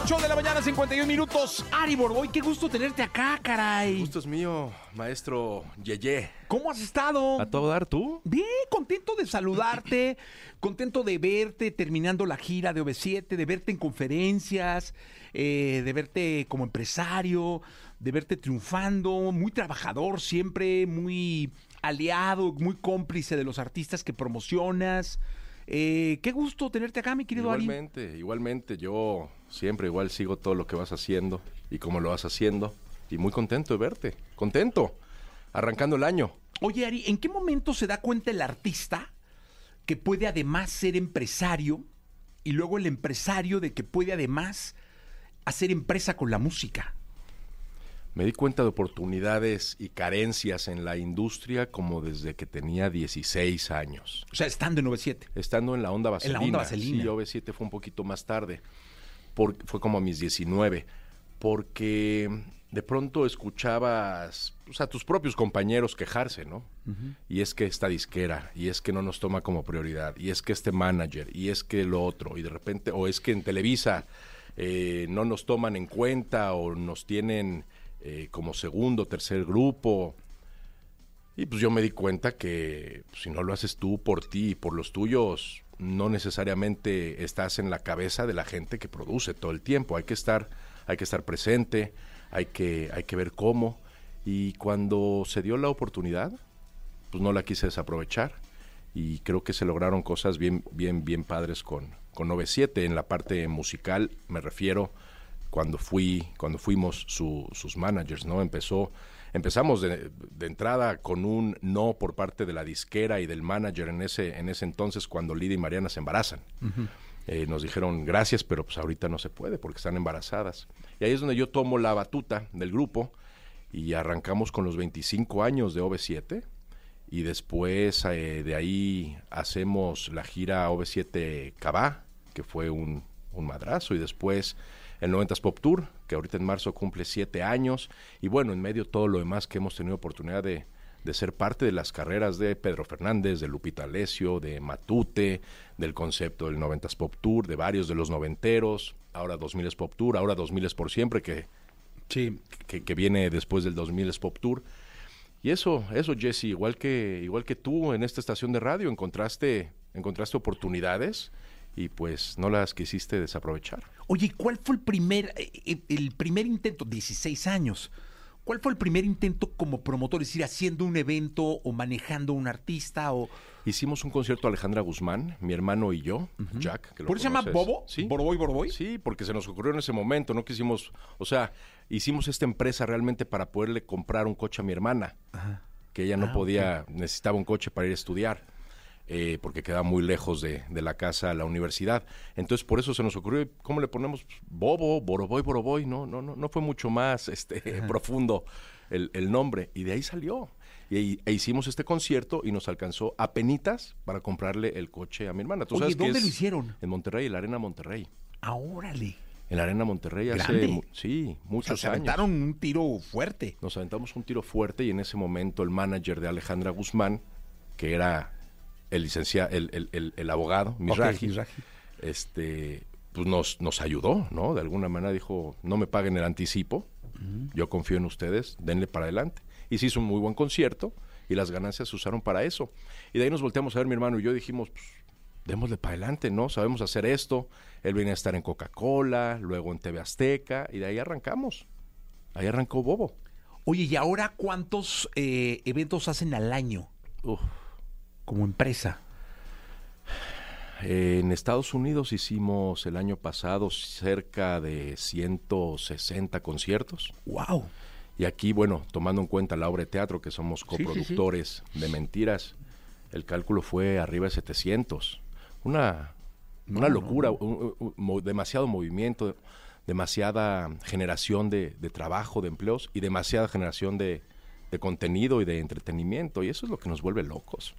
8 de la mañana, 51 minutos. Ari Borboy, qué gusto tenerte acá, caray. Gusto es mío, maestro Yeye. ¿Cómo has estado? ¿A todo dar tú? Bien, contento de saludarte, *laughs* contento de verte terminando la gira de OV7, de verte en conferencias, eh, de verte como empresario, de verte triunfando, muy trabajador siempre, muy aliado, muy cómplice de los artistas que promocionas. Eh, qué gusto tenerte acá, mi querido Ari. Igualmente, igualmente. Yo siempre igual sigo todo lo que vas haciendo y cómo lo vas haciendo. Y muy contento de verte. Contento. Arrancando el año. Oye, Ari, ¿en qué momento se da cuenta el artista que puede además ser empresario y luego el empresario de que puede además hacer empresa con la música? Me di cuenta de oportunidades y carencias en la industria como desde que tenía 16 años. O sea, estando en 97. Estando en la onda En vaselina. la onda vaselina. Sí, OV7 fue un poquito más tarde. Por- fue como a mis 19. Porque de pronto escuchabas pues, a tus propios compañeros quejarse, ¿no? Y es que esta disquera, y es que no nos toma como prioridad, y es que este manager, y es que lo otro, y de repente, o es que en Televisa eh, no nos toman en cuenta o nos tienen eh, como segundo, tercer grupo. Y pues yo me di cuenta que pues, si no lo haces tú por ti y por los tuyos, no necesariamente estás en la cabeza de la gente que produce todo el tiempo. Hay que estar, hay que estar presente, hay que, hay que ver cómo. Y cuando se dio la oportunidad, pues no la quise desaprovechar. Y creo que se lograron cosas bien, bien, bien padres con, con 97. En la parte musical me refiero cuando fui, cuando fuimos su- sus managers, ¿no? Empezó, empezamos de, de entrada con un no por parte de la disquera y del manager en ese, en ese entonces cuando Lidia y Mariana se embarazan. Eh, nos dijeron gracias, pero pues ahorita no se puede porque están embarazadas. Y ahí es donde yo tomo la batuta del grupo y arrancamos con los 25 años de OV7 y después eh, de ahí hacemos la gira OV7 Cabá, que fue un, un madrazo, y después el 90s Pop Tour, que ahorita en marzo cumple siete años, y bueno, en medio todo lo demás que hemos tenido oportunidad de, de ser parte de las carreras de Pedro Fernández, de Lupita Alessio, de Matute, del concepto del 90s Pop Tour, de varios de los noventeros, ahora 2000s Pop Tour, ahora 2000s por siempre, que, que, que viene después del 2000s Pop Tour. Y eso, eso Jesse, igual que, igual que tú en esta estación de radio, encontraste, encontraste oportunidades y pues no las quisiste desaprovechar. Oye, ¿cuál fue el primer, eh, eh, el primer intento? 16 años. ¿Cuál fue el primer intento como promotor? Es decir, haciendo un evento o manejando un artista o... Hicimos un concierto a Alejandra Guzmán, mi hermano y yo, Jack. que lo ¿Por eso se llama. Bobo? Sí. ¿Boroboy, Boroboy? Sí, porque se nos ocurrió en ese momento, no quisimos, o sea, hicimos esta empresa realmente para poderle comprar un coche a mi hermana, que ella no Ah, podía, necesitaba un coche para ir a estudiar, eh, porque quedaba muy lejos de, de la casa a la universidad. Entonces, por eso se nos ocurrió, ¿cómo le ponemos? Pues, Bobo, Boroboy, Boroboy, no, no, no, no fue mucho más *laughs* este, profundo el, el nombre, y de ahí salió. Y e hicimos este concierto y nos alcanzó a penitas para comprarle el coche a mi hermana. ¿Tú Oye, sabes que ¿dónde lo hicieron? En Monterrey, en la Arena Monterrey. Ah, órale. En la Arena Monterrey hace Grande. mu- sí, muchos se años. aventaron un tiro fuerte. Nos aventamos un tiro fuerte y en ese momento el manager de Alejandra Guzmán, que era el licenciado, el, el- el- el abogado, Mizrahi, Mizrahi. este, pues nos, nos ayudó, ¿no? De alguna manera dijo, no me paguen el anticipo, yo confío en ustedes, denle para adelante. Y se hizo un muy buen concierto y las ganancias se usaron para eso. Y de ahí nos volteamos a ver mi hermano y yo dijimos, pues, démosle para adelante, ¿no? Sabemos hacer esto. Él venía a estar en Coca-Cola, luego en TV Azteca y de ahí arrancamos. Ahí arrancó Bobo. Oye, ¿y ahora cuántos eh, eventos hacen al año? Como empresa. En Estados Unidos hicimos el año pasado cerca de 160 conciertos. ¡Wow! Y aquí, bueno, tomando en cuenta la obra de teatro, que somos sí, sí. coproductores de mentiras, el cálculo fue arriba de 700. Una, No, una locura, no. un- un- mo- demasiado movimiento, demasiada generación de, de trabajo, de empleos y demasiada generación de, de contenido y de entretenimiento. Y eso es lo que nos vuelve locos.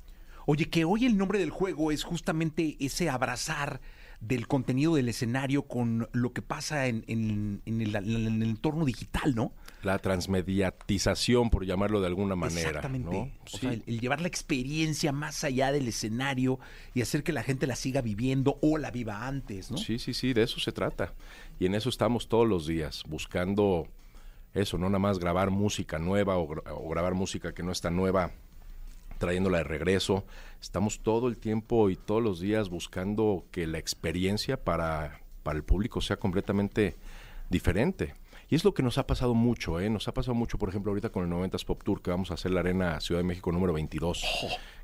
Oye, que hoy el nombre del juego es justamente ese abrazar del contenido del escenario con lo que pasa en, en- en el, en el entorno digital, ¿no? La transmediatización, por llamarlo de alguna manera. Exactamente. ¿no? O Sí. sea, el, el llevar la experiencia más allá del escenario y hacer que la gente la siga viviendo o la viva antes, ¿no? Sí, sí, sí, de eso se trata. Y en eso estamos todos los días, buscando eso, no nada más grabar música nueva o, gra- o grabar música que no está nueva, trayéndola de regreso. Estamos todo el tiempo y todos los días buscando que la experiencia para, para el público sea completamente diferente. Y es lo que nos ha pasado mucho, ¿eh? Nos ha pasado mucho, por ejemplo, ahorita con el 90s Pop Tour, que vamos a hacer la Arena Ciudad de México número 22,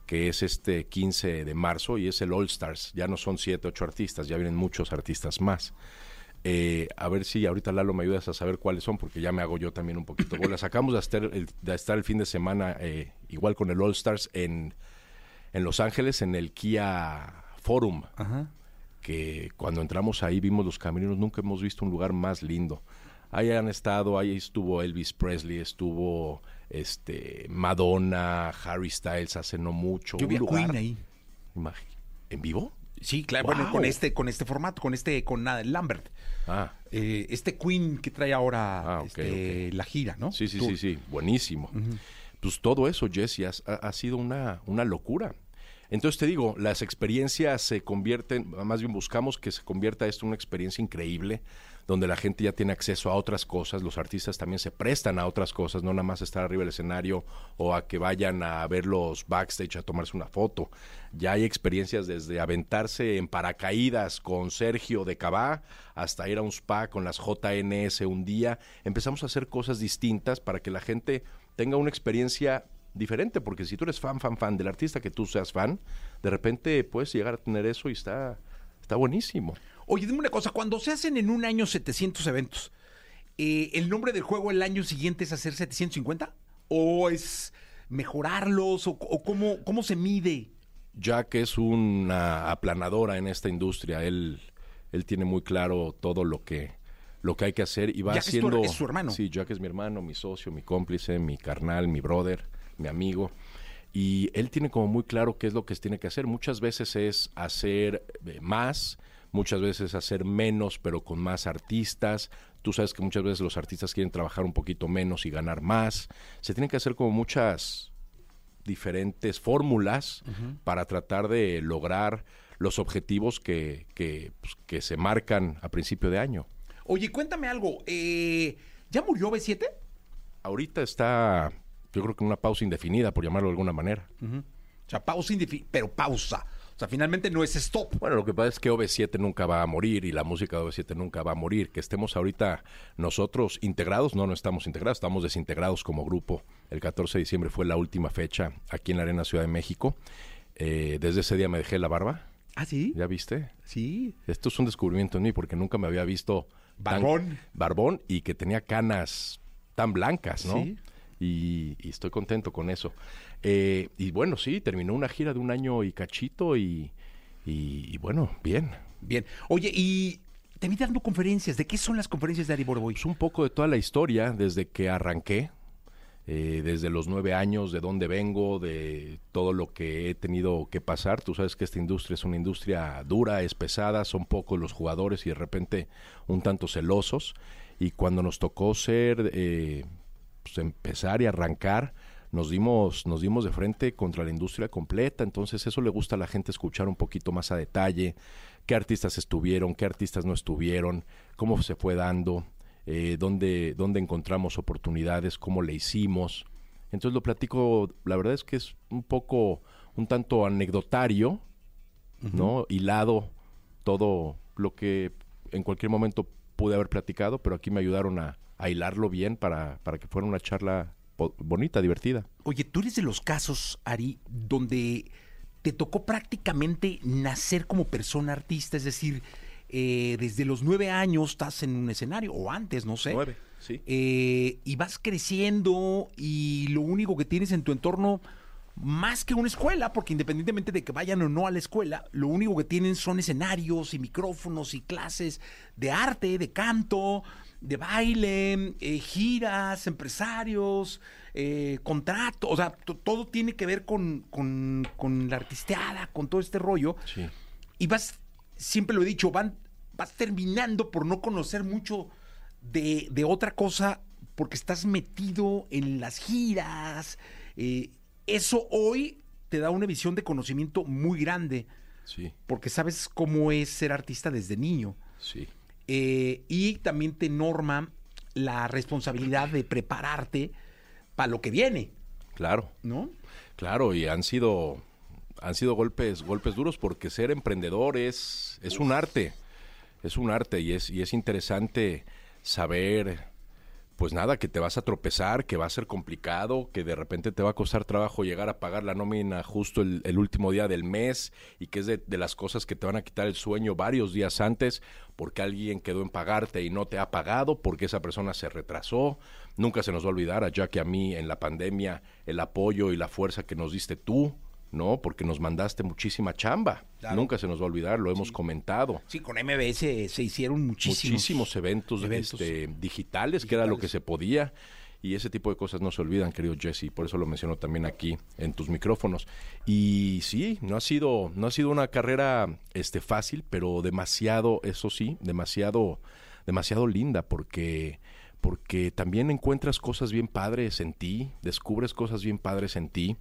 que es este 15 de marzo y es el All Stars. Ya no son 7, 8 artistas, ya vienen muchos artistas más. Eh, a ver si ahorita Lalo me ayudas a saber cuáles son, porque ya me hago yo también un poquito bolas. Acabamos de estar el, de estar el fin de semana eh, igual con el All Stars en, en Los Ángeles, en el Kia Forum. Que cuando entramos ahí vimos los camerinos, nunca hemos visto un lugar más lindo. Ahí han estado, ahí estuvo Elvis Presley, estuvo este Madonna, Harry Styles hace no mucho. Yo vi un a Queen ahí. ¿En vivo? Sí, claro, bueno, con este, con este formato, con este, con nada, Lambert. Ah. Eh, este Queen que trae ahora ok, este, la gira, ¿no? Sí, sí, Tour. sí, sí, buenísimo. Pues todo eso, Jesse, ha, ha sido una, una locura. Entonces te digo, las experiencias se convierten, más bien buscamos que se convierta esto en una experiencia increíble, donde la gente ya tiene acceso a otras cosas, los artistas también se prestan a otras cosas, no nada más estar arriba del escenario o a que vayan a ver los backstage a tomarse una foto. Ya hay experiencias desde aventarse en paracaídas con Sergio de Cabá hasta ir a un spa con las JNS un día. Empezamos a hacer cosas distintas para que la gente tenga una experiencia diferente, porque si tú eres fan, fan, fan del artista que tú seas fan, de repente puedes llegar a tener eso y está, está buenísimo. Oye, dime una cosa, cuando se hacen en un año 700 eventos, eh, ¿el nombre del juego el año siguiente es hacer 750? ¿O es mejorarlos? ¿O, o cómo, cómo se mide? Jack es una aplanadora en esta industria. Él, él tiene muy claro todo lo que, lo que hay que hacer y va Jack es tu- haciendo. es su hermano. Sí, Jack es mi hermano, mi socio, mi cómplice, mi carnal, mi brother, mi amigo. Y él tiene como muy claro qué es lo que tiene que hacer. Muchas veces es hacer eh, más, muchas veces hacer menos, pero con más artistas. Tú sabes que muchas veces los artistas quieren trabajar un poquito menos y ganar más. Se tienen que hacer como muchas diferentes fórmulas para tratar de lograr los objetivos que, que, pues, que se marcan a principio de año. Oye, cuéntame algo. eh, ¿Ya murió B7? Ahorita está, yo creo que en una pausa indefinida, por llamarlo de alguna manera. O sea, pausa indefinida, pero pausa. O sea, finalmente no es stop. Bueno, lo que pasa es que OV7 nunca va a morir y la música de OV7 nunca va a morir. Que estemos ahorita nosotros integrados, no, no estamos integrados, estamos desintegrados como grupo. El 14 de diciembre fue la última fecha aquí en la Arena Ciudad de México. Eh, desde ese día me dejé la barba. ¿Ah, sí? ¿Ya viste? Sí. Esto es un descubrimiento en mí porque nunca me había visto tan- Barbón. barbón y que tenía canas tan blancas, ¿no? Sí. Y, y estoy contento con eso. Eh, y bueno, sí, terminó una gira de un año y cachito y, y- y bueno, bien. Bien. Oye, y te vi dando conferencias. ¿De qué son las conferencias de Ari Boroboy? Pues un poco de toda la historia desde que arranqué, eh, desde los nueve años, de dónde vengo, de todo lo que he tenido que pasar. Tú sabes que esta industria es una industria dura, es pesada, son pocos los jugadores y de repente un tanto celosos. Y cuando nos tocó ser, eh, pues empezar y arrancar, nos nos dimos de frente contra la industria completa. Entonces eso le gusta a la gente escuchar un poquito más a detalle, qué artistas estuvieron, qué artistas no estuvieron, cómo se fue dando, eh, dónde, dónde encontramos oportunidades, cómo le hicimos. Entonces lo platico, la verdad es que es un poco, un tanto anecdotario, ¿no? Hilado todo lo que en cualquier momento pude haber platicado, pero aquí me ayudaron a, a hilarlo bien para, para que fuera una charla bonita, divertida. Oye, tú eres de los casos, Ari, donde te tocó prácticamente nacer como persona artista, es decir, eh, desde los nueve años estás en un escenario, o antes, no sé. Nueve, sí. Eh, y vas creciendo y lo único que tienes en tu entorno, más que una escuela, porque independientemente de que vayan o no a la escuela, lo único que tienen son escenarios y micrófonos y clases de arte, de canto, de baile, eh, giras, empresarios, eh, contratos, o sea, to- todo tiene que ver con, con- con la artisteada, con todo este rollo. Sí. Y vas, siempre lo he dicho, van, vas terminando por no conocer mucho de, de otra cosa porque estás metido en las giras. eh, eso hoy te da una visión de conocimiento muy grande Sí, porque sabes cómo es ser artista desde niño. sí. Eh, y también te norma la responsabilidad de prepararte para lo que viene, Claro. ¿no? Claro, y han sido han sido golpes golpes duros porque ser emprendedor es es un arte. Es un arte y es y es interesante saber pues nada, que te vas a tropezar, que va a ser complicado, que de repente te va a costar trabajo llegar a pagar la nómina justo el, el último día del mes y que es de, de las cosas que te van a quitar el sueño varios días antes porque alguien quedó en pagarte y no te ha pagado, porque esa persona se retrasó. Nunca se nos va a olvidar a Jack y a mí en la pandemia el apoyo y la fuerza que nos diste tú, ¿no? Porque nos mandaste muchísima chamba. Claro. Nunca se nos va a olvidar, lo hemos comentado Sí, con MBS se hicieron muchísimos, muchísimos eventos, eventos. este, digitales, que era lo que se podía. Y ese tipo de cosas no se olvidan, querido Jesse, por eso lo menciono también aquí en tus micrófonos. Y sí, no ha sido, no ha sido una carrera este, fácil, pero demasiado, eso sí, demasiado, demasiado linda, porque, porque también encuentras cosas bien padres en ti, descubres cosas bien padres en ti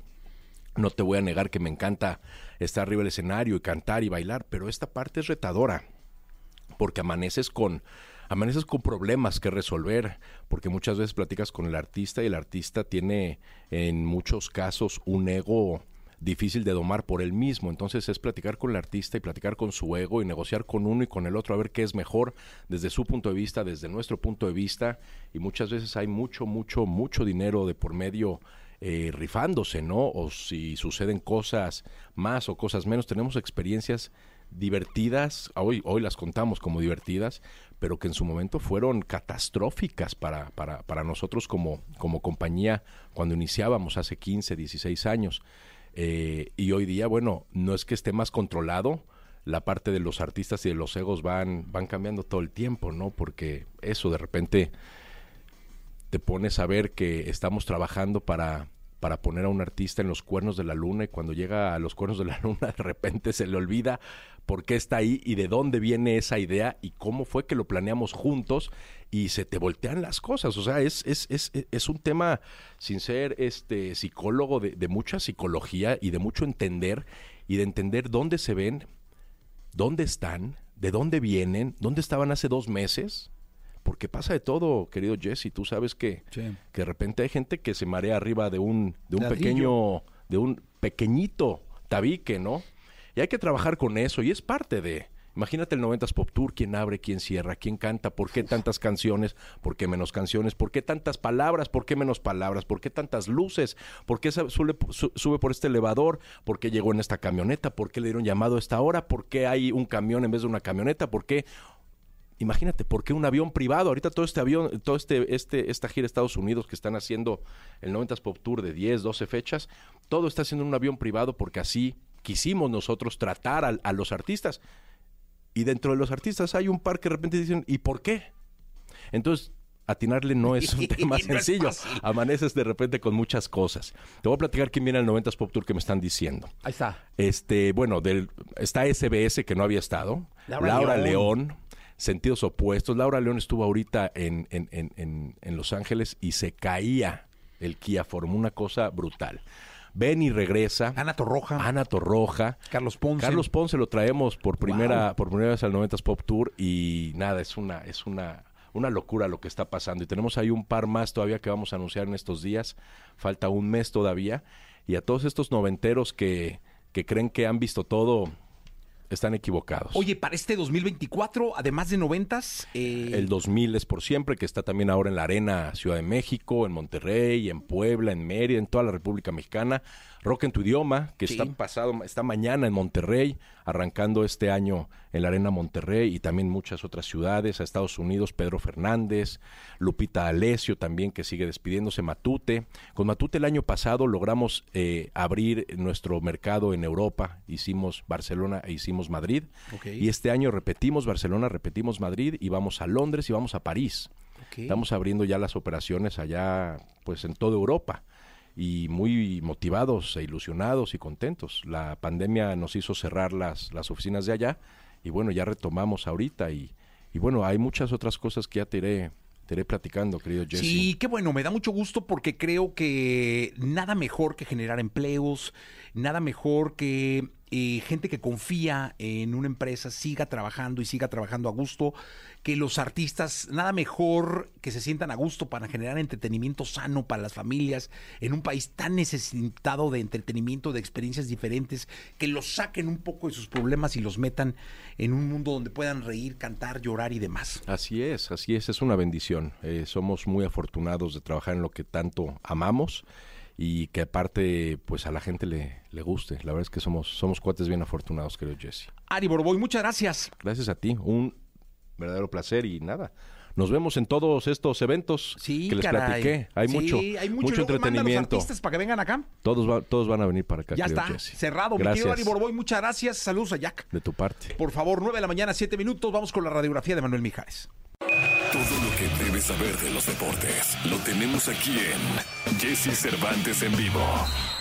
No te voy a negar que me encanta estar arriba del escenario y cantar y bailar, pero esta parte es retadora, porque amaneces con amaneces con problemas que resolver, porque muchas veces platicas con el artista y el artista tiene en muchos casos un ego difícil de domar por él mismo. Entonces es platicar con el artista y platicar con su ego y negociar con uno y con el otro a ver qué es mejor desde su punto de vista, desde nuestro punto de vista. Y muchas veces hay mucho, mucho, mucho dinero de por medio eh, rifándose, ¿no? O si suceden cosas más o cosas menos. Tenemos experiencias divertidas, hoy, hoy las contamos como divertidas, pero que en su momento fueron catastróficas para, para, para nosotros como, como compañía cuando iniciábamos hace 15, 16 años. Eh, y hoy día, bueno, no es que esté más controlado, la parte de los artistas y de los egos van, van cambiando todo el tiempo, ¿no? Porque eso de repente te pones a ver que estamos trabajando para, para poner a un artista en los cuernos de la luna y cuando llega a los cuernos de la *laughs* luna de repente se le olvida por qué está ahí y de dónde viene esa idea y cómo fue que lo planeamos juntos y se te voltean las cosas. O sea, es, es, es, es un tema, sin ser este psicólogo, de, de mucha psicología y de mucho entender y de entender dónde se ven, dónde están, de dónde vienen, dónde estaban hace dos meses. Porque pasa de todo, querido Jesse. Tú sabes que, que de repente hay gente que se marea arriba de un, de un Ladrillo. pequeño, de un pequeñito tabique, ¿no? Y hay que trabajar con eso y es parte de... Imagínate el 90s Pop Tour, quién abre, quién cierra, quién canta, por qué tantas canciones, por qué menos canciones, por qué tantas palabras, por qué menos palabras, por qué tantas luces, por qué sube por este elevador, por qué llegó en esta camioneta, por qué le dieron llamado a esta hora, por qué hay un camión en vez de una camioneta, por qué Imagínate, ¿por qué un avión privado? Ahorita todo este avión, todo este, este, esta gira a Estados Unidos que están haciendo el 90s Pop Tour de 10, 12 fechas, todo está haciendo en un avión privado porque así quisimos nosotros tratar a, a los artistas. Y dentro de los artistas hay un par que de repente dicen, ¿y por qué? Entonces, atinarle no es un *laughs* tema sencillo. Amaneces de repente con muchas cosas. Te voy a platicar quién viene al 90s Pop Tour que me están diciendo. Ahí está. Este, bueno, del, está SBS que no había estado. Laura Laura, León. León. Sentidos opuestos. Laura León estuvo ahorita en, en, en, en, en Los Ángeles y se caía el Kia Formó una cosa brutal. Benny regresa. Ana Torroja. Ana Torroja. Carlos Ponce. Carlos Ponce lo traemos por primera, por primera vez al 90s Pop Tour y nada, es una, es una, una locura lo que está pasando. Y tenemos ahí un par más todavía que vamos a anunciar en estos días. Falta un mes todavía. Y a todos estos noventeros que, que creen que han visto todo, están equivocados. Oye, para este 2024, además de noventas, eh, El 2000 es por siempre, que está también ahora en la Arena Ciudad de México, en Monterrey, en Puebla, en Mérida, en toda la República Mexicana. Rock en tu idioma, que Sí. está pasado, está mañana en Monterrey, arrancando este año en la Arena Monterrey y también muchas otras ciudades, a Estados Unidos, Pedro Fernández, Lupita Alessio también, que sigue despidiéndose, Matute. Con Matute el año pasado logramos eh, abrir nuestro mercado en Europa, hicimos Barcelona e hicimos Madrid. Y este año repetimos Barcelona, repetimos Madrid y vamos a Londres y vamos a París. Estamos abriendo ya las operaciones allá, pues en toda Europa y muy motivados e ilusionados y contentos. La pandemia nos hizo cerrar las, las oficinas de allá y bueno, ya retomamos ahorita y, y bueno, hay muchas otras cosas que ya te iré, platicando, querido Jesse. Sí, qué bueno, me da mucho gusto porque creo que nada mejor que generar empleos, nada mejor que eh, gente que confía en una empresa siga trabajando y siga trabajando a gusto, que los artistas, nada mejor que se sientan a gusto para generar entretenimiento sano para las familias en un país tan necesitado de entretenimiento, de experiencias diferentes, que los saquen un poco de sus problemas y los metan en un mundo donde puedan reír, cantar, llorar y demás. Así es, así es, es una bendición. Eh, somos muy afortunados de trabajar en lo que tanto amamos y que aparte pues a la gente le, le guste. La verdad es que somos, somos cuates bien afortunados, querido Jesse. Ari Borboy, muchas gracias. Gracias a ti, un verdadero placer y nada. Nos vemos en todos estos eventos que les caray. platiqué. Hay Sí, mucho, hay mucho, luego los entretenimiento. para que vengan acá. Todos, va- todos van a venir para acá. Ya está, Jesse. cerrado. Mi querido Gracias Borboy, muchas gracias. Saludos a Jack. de tu parte. Por favor, 9 de la mañana, 7 minutos. Vamos con la radiografía de Manuel Mijares. Todo lo que debes saber de los deportes lo tenemos aquí en Jesse Cervantes en vivo.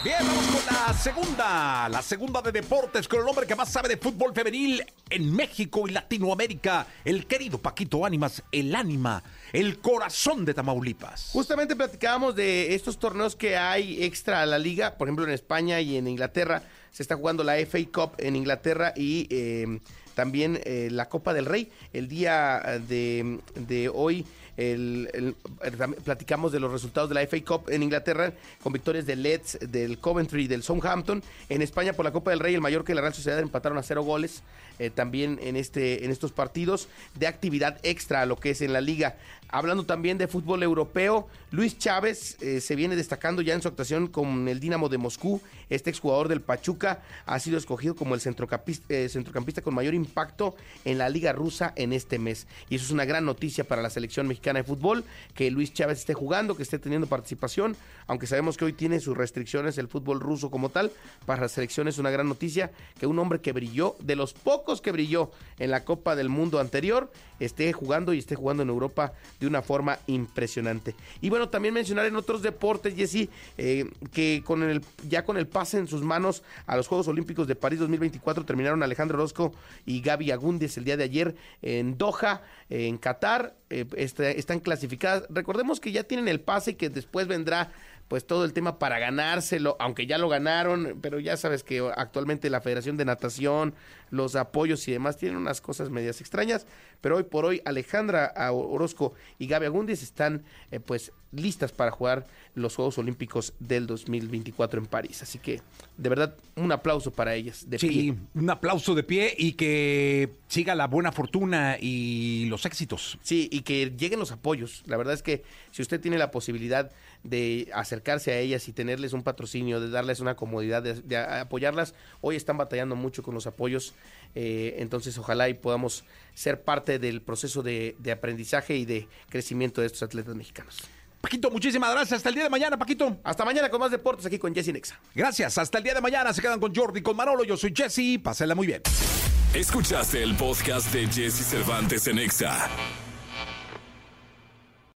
Bien, vamos con la segunda, la segunda de deportes, con el hombre que más sabe de fútbol femenil en México y Latinoamérica, el querido Paquito Ánimas, el ánima, el corazón de Tamaulipas. Justamente platicábamos de estos torneos que hay extra a la liga, por ejemplo en España y en Inglaterra se está jugando la FA Cup en Inglaterra y eh, también eh, la Copa del Rey. El día eh, de, de hoy el- tam- platicamos de los resultados de la FA Cup en Inglaterra con victorias del Leeds, del Coventry y del Southampton. En España por la Copa del Rey el Mallorca y la Real Sociedad empataron a cero goles eh, también en, este, en estos partidos de actividad extra a lo que es en la liga. Hablando también de fútbol europeo, Luis Chávez eh, se viene destacando ya en su actuación con el Dinamo de Moscú. Este exjugador del Pachuca ha sido escogido como el centrocampista, eh, centrocampista con mayor impacto en la liga rusa en este mes. Y eso es una gran noticia para la selección mexicana de fútbol, que Luis Chávez esté jugando, que esté teniendo participación, aunque sabemos que hoy tiene sus restricciones el fútbol ruso como tal. Para la selección es una gran noticia que un hombre que brilló, de los pocos que brilló en la Copa del Mundo anterior, esté jugando y esté jugando en Europa de una forma impresionante. Y bueno, también mencionar en otros deportes, Jesse, eh, que con el, ya con el pase en sus manos a los Juegos Olímpicos de París 2024 terminaron Alejandro Orozco y Gaby Agúndez el día de ayer en Doha, en Qatar. eh, está- están clasificadas. Recordemos que ya tienen el pase y que después vendrá pues todo el tema para ganárselo, aunque ya lo ganaron, pero ya sabes que actualmente la Federación de Natación, los apoyos y demás tienen unas cosas medias extrañas, pero hoy por hoy Alejandra Orozco y Gaby Agúndez están eh, pues listas para jugar los Juegos Olímpicos del 2024 en París, así que de verdad un aplauso para ellas de Sí, pie. un aplauso de pie y que siga la buena fortuna y los éxitos. Sí, y que lleguen los apoyos. La verdad es que si usted tiene la posibilidad de acercarse a ellas y tenerles un patrocinio, de darles una comodidad, de, de apoyarlas, hoy están batallando mucho con los apoyos. eh, entonces, ojalá y podamos ser parte del proceso de, de aprendizaje y de crecimiento de estos atletas mexicanos. Paquito, muchísimas gracias. Hasta el día de mañana, Paquito. Hasta mañana con más deportes aquí con Jesse Nexa. Gracias. Hasta el día de mañana. Se quedan con Jordi, con Manolo. Yo soy Jesse. Pásenla muy bien. Escuchaste el podcast de Jesse Cervantes en Exa.